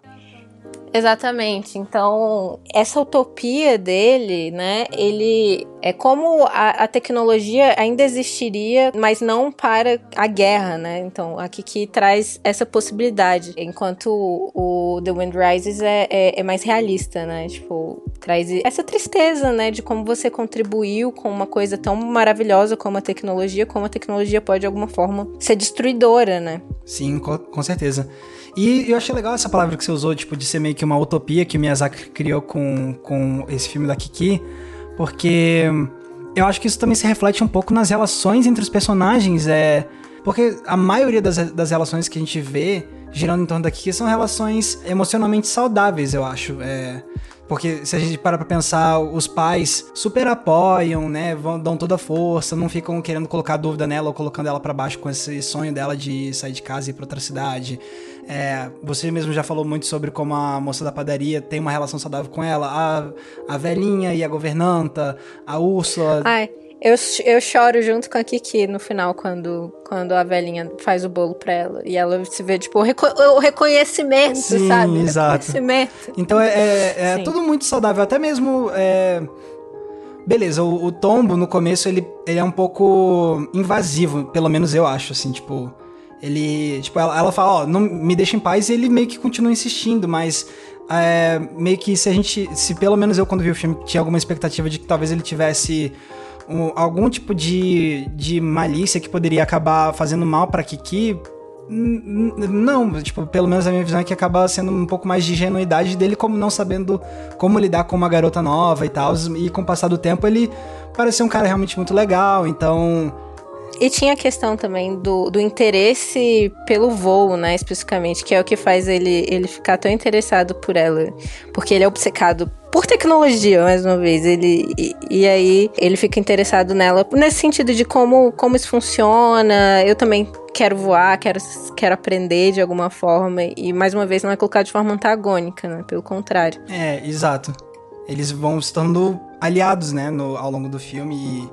Exatamente. Então, essa utopia dele, né? Ele é como a, a, tecnologia ainda existiria, mas não para a guerra, né? Então, aqui que traz essa possibilidade. Enquanto o, o The Wind Rises é, é, é, mais realista, né? Tipo, traz essa tristeza, né? De como você contribuiu com uma coisa tão maravilhosa como a tecnologia, como a tecnologia pode, de alguma forma, ser destruidora, né? Sim, com, com certeza. E eu achei legal essa palavra que você usou, tipo, de ser meio que uma utopia que o Miyazaki criou com, com esse filme da Kiki, porque eu acho que isso também se reflete um pouco nas relações entre os personagens, é... Porque a maioria das, das relações que a gente vê girando em torno da Kiki são relações emocionalmente saudáveis, eu acho. É... Porque se a gente para pra pensar, os pais super apoiam, né? Vão, dão toda a força, não ficam querendo colocar dúvida nela ou colocando ela para baixo com esse sonho dela de sair de casa e ir pra outra cidade. É, você mesmo já falou muito sobre como a moça da padaria tem uma relação saudável com ela, a, a velhinha e a governanta, a Úrsula. Ai, eu, eu choro junto com a Kiki no final, quando, quando a velhinha faz o bolo pra ela. E ela se vê, tipo, o, reco o reconhecimento, Sim, sabe? Exato. Reconhecimento. Então é, é, é tudo muito saudável, até mesmo. É beleza, o, o, tombo no começo ele, ele é um pouco invasivo, pelo menos eu acho, assim, tipo. Ele. Tipo, ela, ela fala, ó, não me deixa em paz e ele meio que continua insistindo, mas. É, meio que se a gente. Se pelo menos eu, quando vi o filme, tinha alguma expectativa de que talvez ele tivesse um, algum tipo de, de malícia que poderia acabar fazendo mal pra Kiki. Não, tipo, pelo menos a minha visão é que acaba sendo um pouco mais de ingenuidade dele, como não sabendo como lidar com uma garota nova e tal. E com o passar do tempo ele pareceu um cara realmente muito legal, então e tinha a questão também do, do interesse pelo voo, né, especificamente, que é o que faz ele, ele ficar tão interessado por ela. Porque ele é obcecado por tecnologia, mais uma vez. Ele, e, e, aí ele fica interessado nela nesse sentido de como, como isso funciona. Eu também quero voar, quero, quero aprender de alguma forma. E mais uma vez não é colocado de forma antagônica, né? Pelo contrário. É, exato. Eles vão se tornando aliados, né, no, ao longo do filme. E,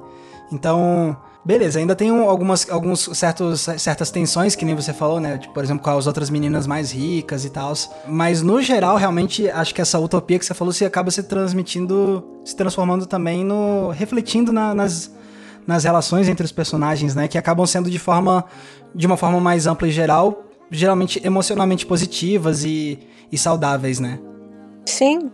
então Beleza, ainda tem algumas alguns certos, certas tensões, que nem você falou, né? Tipo, por exemplo, com as outras meninas mais ricas e tal. Mas no geral, realmente, acho que essa utopia que você falou se acaba se transmitindo, se transformando também no. refletindo na, nas, nas relações entre os personagens, né? Que acabam sendo de forma. de uma forma mais ampla e geral, geralmente emocionalmente positivas e, e saudáveis, né? Sim.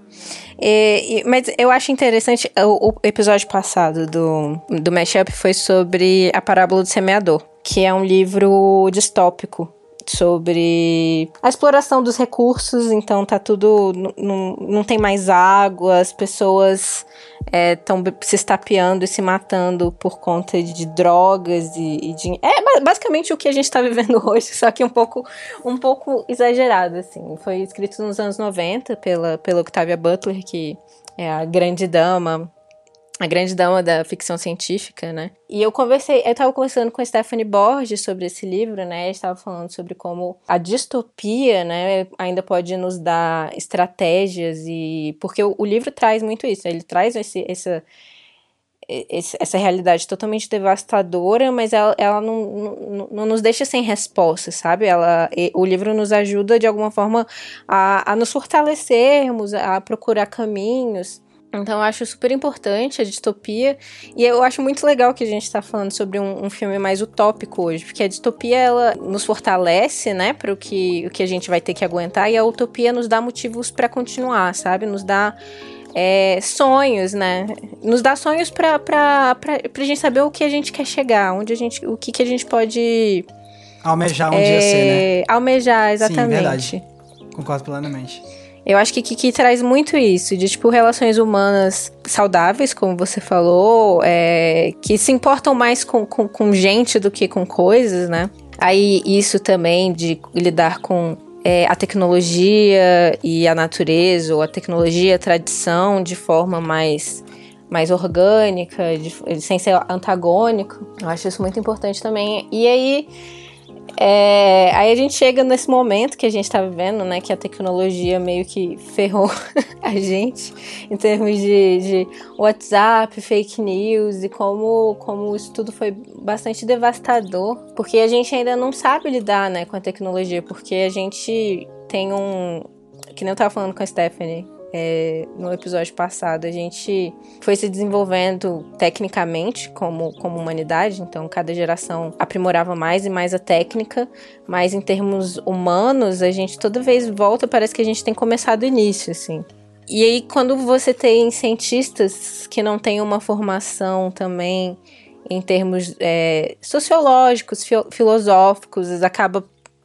E, e, mas eu acho interessante, o, o, episódio passado do, do Mashup foi sobre a parábola do semeador, que é um livro distópico sobre a exploração dos recursos, então tá tudo. Não, não tem mais água, as pessoas estão é, se estapeando e se matando por conta de drogas e, e de. É basicamente o que a gente está vivendo hoje, só que um pouco, um pouco exagerado, assim. Foi escrito nos anos 90 pela, pela Octavia Butler, que é a grande dama a grande dama da ficção científica, né? E eu conversei, eu tava conversando com Stephanie Borges sobre esse livro, né? Estava falando sobre como a distopia, né, ainda pode nos dar estratégias e porque o, o livro traz muito isso, ele traz esse, essa essa realidade totalmente devastadora, mas ela, ela não, não, não, nos deixa sem resposta, sabe? Ela, o livro nos ajuda de alguma forma a, a nos fortalecermos, a procurar caminhos. Então eu acho super importante a distopia. E eu acho muito legal que a gente está falando sobre um, um, filme mais utópico hoje, porque a distopia ela nos fortalece, né, para o que, o que a gente vai ter que aguentar, e a utopia nos dá motivos para continuar, sabe? Nos dá é, sonhos, né? Nos dá sonhos para pra, pra, pra gente saber o que a gente quer chegar, onde a gente, o que, que a gente pode. Almejar um é, dia ser, né? Almejar, exatamente. Sim, verdade. Concordo plenamente. Eu acho que Kiki traz muito isso, de tipo relações humanas saudáveis, como você falou, é, que se importam mais com, com, com, gente do que com coisas, né? Aí isso também de lidar com é, a tecnologia e a natureza, ou a tecnologia e a tradição de forma mais, mais orgânica, de, sem ser antagônico. Eu acho isso muito importante também. E aí é, aí a gente chega nesse momento que a gente tá vivendo, né? Que a tecnologia meio que ferrou a gente em termos de, de, WhatsApp, fake news e como, como isso tudo foi bastante devastador. Porque a gente ainda não sabe lidar né, com a tecnologia, porque a gente tem um. Que nem eu tava falando com a Stephanie é, no episódio passado, a gente foi se desenvolvendo tecnicamente como, como humanidade, então cada geração aprimorava mais e mais a técnica, mas em termos humanos, a gente toda vez volta, parece que a gente tem começado do início, assim. E aí, quando você tem cientistas que não têm uma formação também em termos é, sociológicos, filosóficos, acaba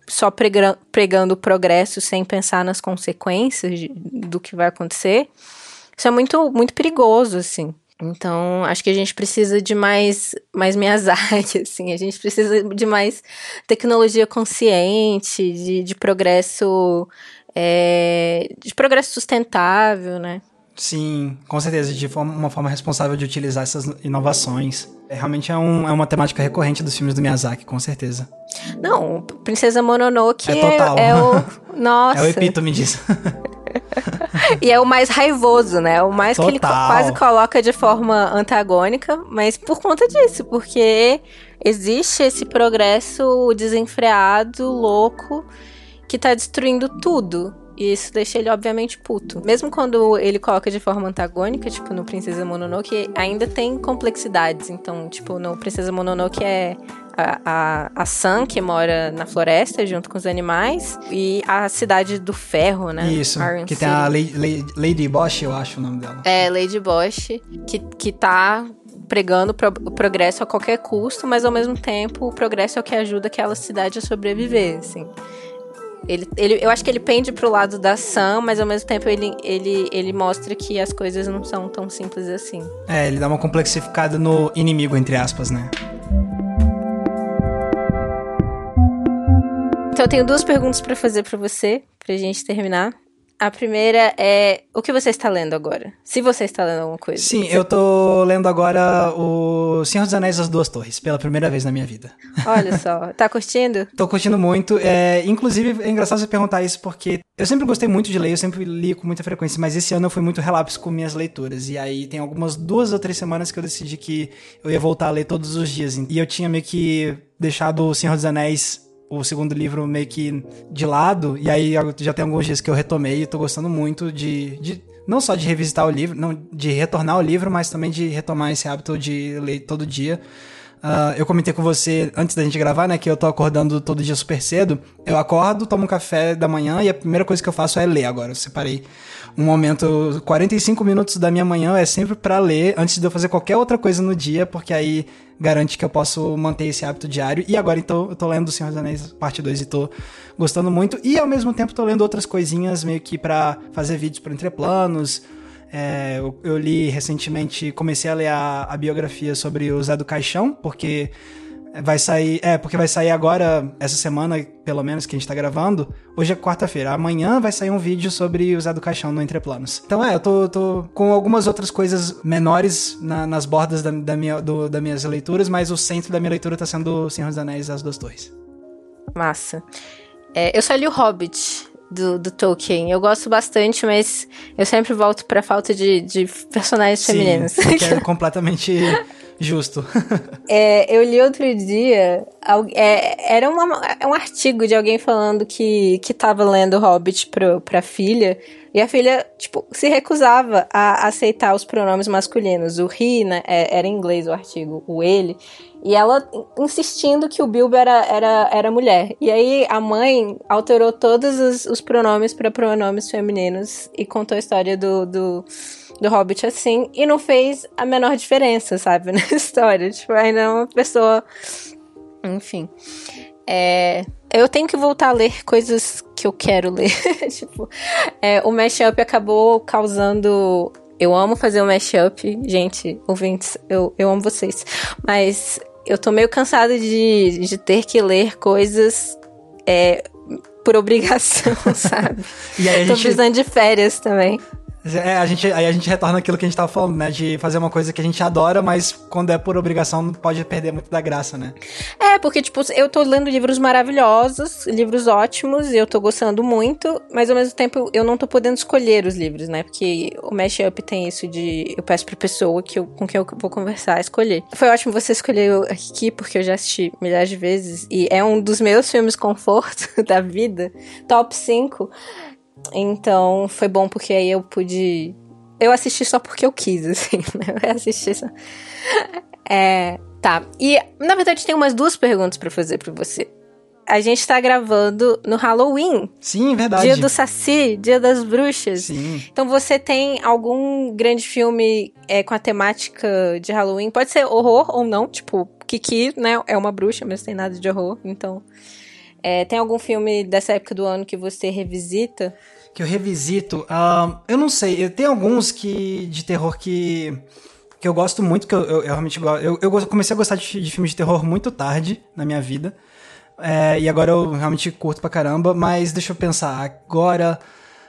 só pregando o progresso sem pensar nas consequências de, do que vai acontecer, isso é muito, muito perigoso, assim. Então, acho que a gente precisa de mais, mais Miyazaki, assim. A gente precisa de mais tecnologia consciente, de, de progresso... É, de progresso sustentável, né? Sim, com certeza, de forma, uma forma responsável de utilizar essas inovações. É, realmente é, um, é uma temática recorrente dos filmes do Miyazaki, com certeza. Não, Princesa Mononoke é, total. é, é o. Nossa. É o epítome disso. e é o mais raivoso, né? O mais Total. que ele quase coloca de forma antagônica, mas por conta disso, porque existe esse progresso desenfreado, louco, que tá destruindo tudo. E isso deixa ele, obviamente, puto. Mesmo quando ele coloca de forma antagônica, tipo, no Princesa Mononoke, ainda tem complexidades. Então, tipo, no Princesa Mononoke é a, a, a Sam, que mora na floresta junto com os animais, e a Cidade do Ferro, né? Isso, Iron que City. tem a Lady, Lady Bosch, eu acho o nome dela. É, Lady Bosch, que, que tá pregando o progresso a qualquer custo, mas ao mesmo tempo o progresso é o que ajuda aquela cidade a sobreviver, assim. Ele, ele, eu acho que ele pende pro lado da Sam, mas ao mesmo tempo ele, ele, ele mostra que as coisas não são tão simples assim. É, ele dá uma complexificada no inimigo, entre aspas, né? Então eu tenho duas perguntas para fazer para você, pra gente terminar. A primeira é o que você está lendo agora? Se você está lendo alguma coisa. Sim, eu tô lendo agora o Senhor dos Anéis das Duas Torres, pela primeira vez na minha vida. Olha só, tá curtindo? tô curtindo muito. É, inclusive, é engraçado você perguntar isso porque eu sempre gostei muito de ler, eu sempre li com muita frequência, mas esse ano eu fui muito relapso com minhas leituras. E aí tem algumas duas ou três semanas que eu decidi que eu ia voltar a ler todos os dias. E eu tinha meio que deixado o Senhor dos Anéis o segundo livro meio que de lado, e aí já tem alguns dias que eu retomei e tô gostando muito de, de não só de revisitar o livro, não de retornar ao livro, mas também de retomar esse hábito de ler todo dia. Uh, eu comentei com você antes da gente gravar, né, que eu tô acordando todo dia super cedo. Eu acordo, tomo um café da manhã e a primeira coisa que eu faço é ler agora. Eu separei um momento, 45 minutos da minha manhã é sempre para ler antes de eu fazer qualquer outra coisa no dia, porque aí garante que eu posso manter esse hábito diário. E agora, então, eu tô lendo O Senhor dos Anéis, parte 2, e tô gostando muito. E ao mesmo tempo tô lendo outras coisinhas meio que para fazer vídeos pro Entreplanos. É, eu, eu, li recentemente, comecei a ler a, a biografia sobre o Zé do Caixão, porque Vai sair. É, porque vai sair agora, essa semana, pelo menos, que a gente tá gravando. Hoje é quarta-feira. Amanhã vai sair um vídeo sobre o Zé do Caixão no Entreplanos. Então é, eu tô, tô com algumas outras coisas menores na, nas bordas da, da minha, do, das minhas leituras, mas o centro da minha leitura tá sendo O Senhor dos Anéis e as Duas Torres. Massa. É, eu só li o Hobbit. Do, do, Tolkien. Eu gosto bastante, mas eu sempre volto pra falta de, de personagens Sim, femininos. Que é completamente Justo. é, eu li outro dia, é, era uma, é um artigo de alguém falando que, que tava lendo Hobbit pro, pra filha, e a filha, tipo, se recusava a aceitar os pronomes masculinos. O he, né, é, era em inglês o artigo, o ele, e ela insistindo que o Bilbo era, era, era mulher. E aí a mãe alterou todos os, os pronomes para pronomes femininos e contou a história do, do do Hobbit assim e não fez a menor diferença, sabe, na história. Tipo, ainda é uma pessoa. Enfim. É, eu tenho que voltar a ler coisas que eu quero ler. tipo, é, o mashup acabou causando. Eu amo fazer o mashup, gente, ouvintes, eu, eu amo vocês. Mas eu tô meio cansada de, de ter que ler coisas é, por obrigação, sabe? e aí tô gente... precisando de férias também. É, a gente, aí a gente retorna aquilo que a gente tava falando, né? De fazer uma coisa que a gente adora, mas quando é por obrigação pode perder muito da graça, né? É, porque, tipo, eu tô lendo livros maravilhosos, livros ótimos, e eu tô gostando muito, mas ao mesmo tempo eu não tô podendo escolher os livros, né? Porque o Mashup tem isso de eu peço pra pessoa que eu, com quem eu vou conversar escolher. Foi ótimo você escolher aqui, porque eu já assisti milhares de vezes, e é um dos meus filmes conforto da vida, top 5. Então foi bom porque aí eu pude. Eu assisti só porque eu quis, assim, né? Eu assisti só. É, tá. E na verdade tem umas duas perguntas para fazer para você. A gente tá gravando no Halloween. Sim, verdade. Dia do Saci, Dia das Bruxas. Sim. Então você tem algum grande filme é, com a temática de Halloween? Pode ser horror ou não, tipo, Kiki, né? É uma bruxa, mas tem nada de horror, então. É, tem algum filme dessa época do ano que você revisita? Que eu revisito? Uh, eu não sei. Tem alguns que de terror que que eu gosto muito, que eu, eu, eu realmente gosto. Eu, eu, comecei a gostar de, de, filmes de terror muito tarde na minha vida. É, e agora eu realmente curto pra caramba, mas deixa eu pensar. Agora.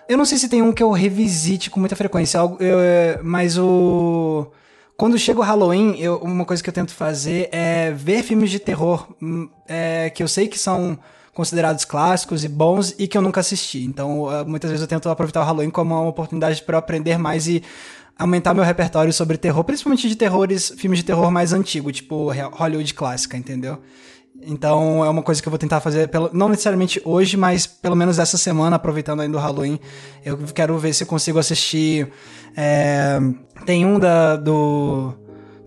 Eu não sei se tem um que eu revisite com muita frequência, eu, mas o. Quando chega o Halloween, eu, uma coisa que eu tento fazer é ver filmes de terror hum, é, que eu sei que são considerados clássicos e bons e que eu nunca assisti. Então, eh, muitas vezes eu tento aproveitar o Halloween como uma oportunidade para aprender mais e aumentar meu repertório sobre terror, principalmente de terrores, filmes de terror mais antigo, tipo Hollywood clássica, entendeu? Então é uma coisa que eu vou tentar fazer, pelo, não necessariamente hoje, mas pelo menos essa semana, aproveitando ainda o Halloween. Eu quero ver se eu consigo assistir. É, tem um da, do,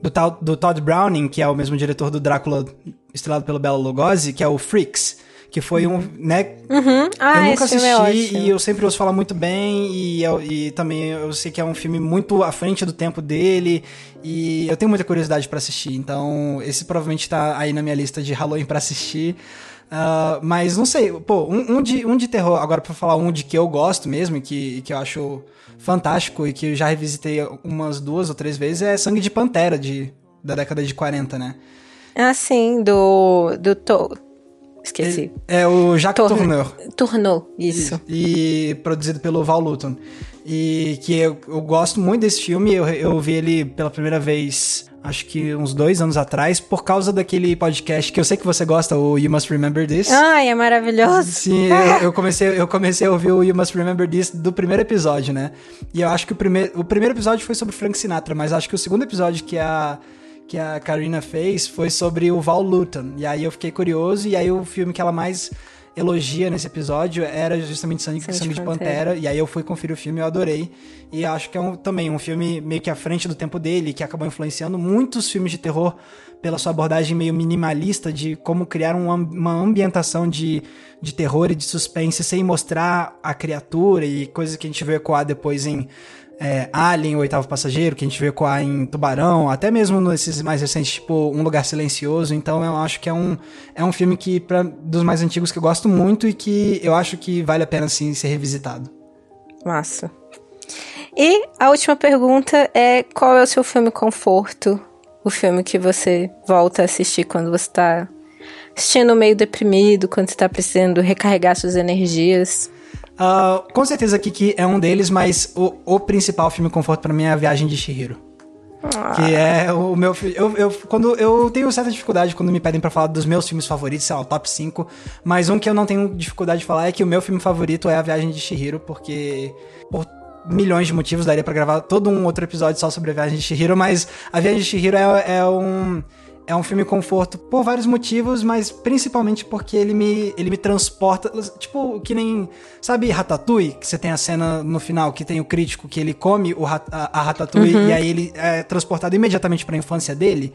do, do Todd Browning, que é o mesmo diretor do Drácula, estrelado pelo Bela Lugosi, que é o Freaks que foi um, né? Uhum. Ah, eu nunca é assisti é e eu sempre ouço falar muito bem e, eu, e também eu sei que é um filme muito à frente do tempo dele e eu tenho muita curiosidade para assistir. Então, esse provavelmente tá aí na minha lista de Halloween para assistir. Uh, mas não sei, pô, um, um, de, um de terror, agora pra falar um de que eu gosto mesmo e que, que eu acho fantástico e que eu já revisitei umas duas ou três vezes é Sangue de Pantera, de, da década de 40, né? Ah, sim, do, do to Esqueci. É, o Jacques Tourneur. Tourneur, isso. E, e, produzido pelo Val Luton. E que eu, eu gosto muito desse filme. Eu, eu vi ele pela primeira vez, acho que uns dois anos atrás, por causa daquele podcast que eu sei que você gosta, o You Must Remember This. Ai, é maravilhoso. Sim, eu, eu, comecei, eu comecei a ouvir o You Must Remember This do primeiro episódio, né? E eu acho que o primeiro, o primeiro episódio foi sobre Frank Sinatra, mas acho que o segundo episódio, que é a que a Karina fez foi sobre o Val Luton. E aí eu fiquei curioso, e aí o filme que ela mais elogia nesse episódio era justamente Sangue, Sangue, Sangue de Pantera. Pantera. E aí eu fui conferir o filme e eu adorei. E acho que é um, também um filme meio que à frente do tempo dele, que acabou influenciando muitos filmes de terror pela sua abordagem meio minimalista de como criar uma, uma ambientação de, de terror e de suspense sem mostrar a criatura e coisas que a gente vê ecoar depois em é, Alien, o oitavo passageiro, que a gente vê ecoar em Tubarão, até mesmo nesses mais recentes, tipo Um Lugar Silencioso. Então eu acho que é um, é um filme que, pra, dos mais antigos, que eu gosto muito e que eu acho que vale a pena, sim, ser revisitado. Massa. E a última pergunta é: qual é o seu filme conforto? O filme que você volta a assistir quando você tá assistindo meio deprimido, quando você tá precisando recarregar suas energias? Uh, com certeza Kiki é um deles, mas o, o principal filme conforto para mim é a Viagem de Shihiro. Ah. Que é o meu eu, eu quando Eu tenho certa dificuldade quando me pedem para falar dos meus filmes favoritos, sei lá, o top 5. Mas um que eu não tenho dificuldade de falar é que o meu filme favorito é A Viagem de Shihiro, porque. Por milhões de motivos daria para gravar todo um outro episódio só sobre a Viagem de Shihiro, mas A Viagem de Shihiro é, é um é um filme conforto por vários motivos, mas principalmente porque ele me, ele me transporta. Tipo, que nem. Sabe Ratatouille? Que você tem a cena no final que tem o crítico que ele come o, a, a Ratatouille uhum. e aí ele é transportado imediatamente para a infância dele.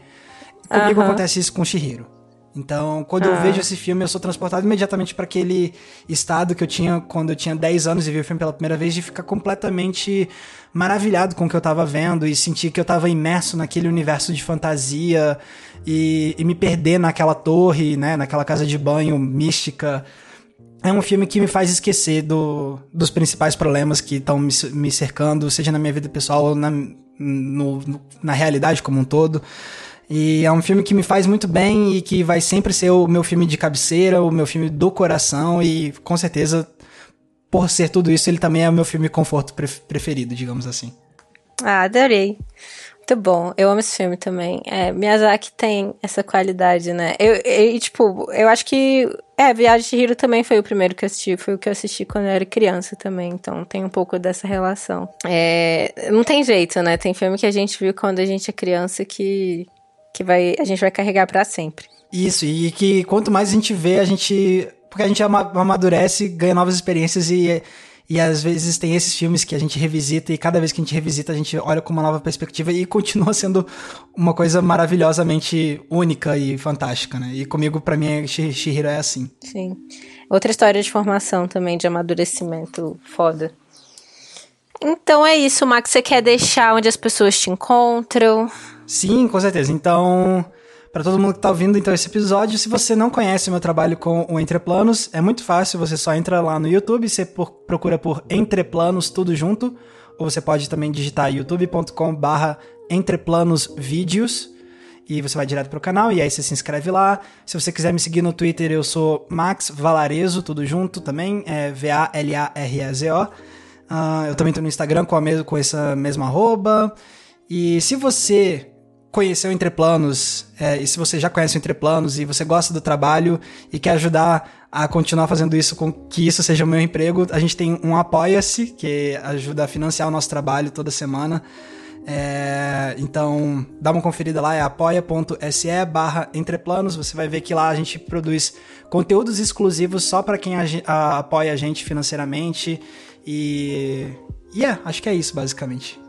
Comigo uhum. acontece isso com Shihiro. Então, quando ah. eu vejo esse filme, eu sou transportado imediatamente para aquele estado que eu tinha quando eu tinha 10 anos e vi o filme pela primeira vez, de ficar completamente maravilhado com o que eu tava vendo e sentir que eu tava imerso naquele universo de fantasia e, e me perder naquela torre, né, naquela casa de banho mística. É um filme que me faz esquecer do, dos principais problemas que estão me, me, cercando, seja na minha vida pessoal ou na, no, na realidade como um todo. E é um filme que me faz muito bem e que vai sempre ser o meu filme de cabeceira, o meu filme do coração e com certeza, por ser tudo isso, ele também é o meu filme conforto preferido, digamos assim. Ah, adorei. Muito bom, eu amo esse filme também. É, Miyazaki tem essa qualidade, né? Eu, eu, tipo, eu acho que. É, Viagem de Hiro também foi o primeiro que eu assisti, foi o que eu assisti quando eu era criança também, então tem um pouco dessa relação. É, não tem jeito, né? Tem filme que a gente viu quando a gente é criança que, que vai, a gente vai carregar para sempre. Isso, e que quanto mais a gente vê, a gente. Porque a gente amadurece, ganha novas experiências e, e às vezes tem esses filmes que a gente revisita e cada vez que a gente revisita a gente olha com uma nova perspectiva e continua sendo uma coisa maravilhosamente única e fantástica, né? E comigo, para mim, Shihiro é assim. Sim. Outra história de formação também, de amadurecimento foda. Então é isso, Max. Você quer deixar onde as pessoas te encontram? Sim, com certeza. Então, para todo mundo que está ouvindo então esse episódio, se você não conhece o meu trabalho com o Entreplanos, é muito fácil, você só entra lá no YouTube, você procura por Entreplanos tudo junto, ou você pode também digitar youtube.com/barra entreplanosvídeos e você vai direto pro canal e aí você se inscreve lá. Se você quiser me seguir no Twitter, eu sou Max Valarezo, tudo junto também, é V-A-L-A-R-E-Z-O. Uh, eu também tô no Instagram com, a mesma, com essa mesma arroba. E se você conheceu Entreplanos, é, e se você já conhece o Entreplanos e você gosta do trabalho e quer ajudar a continuar fazendo isso com que isso seja o meu emprego, a gente tem um Apoia-se, que ajuda a financiar o nosso trabalho toda semana. É, então, dá uma conferida lá, é apoia.se barra entreplanos. Você vai ver que lá a gente produz conteúdos exclusivos só para quem a, a, apoia a gente financeiramente. E, e é, acho que é isso, basicamente.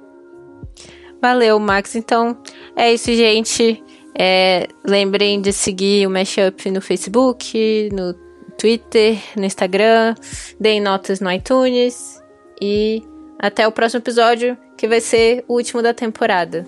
Valeu, Max. Então, é isso, gente. É, lembrem de seguir o Mashup no Facebook, no Twitter, no Instagram. Deem notas no iTunes. E até o próximo episódio, que vai ser o último da temporada.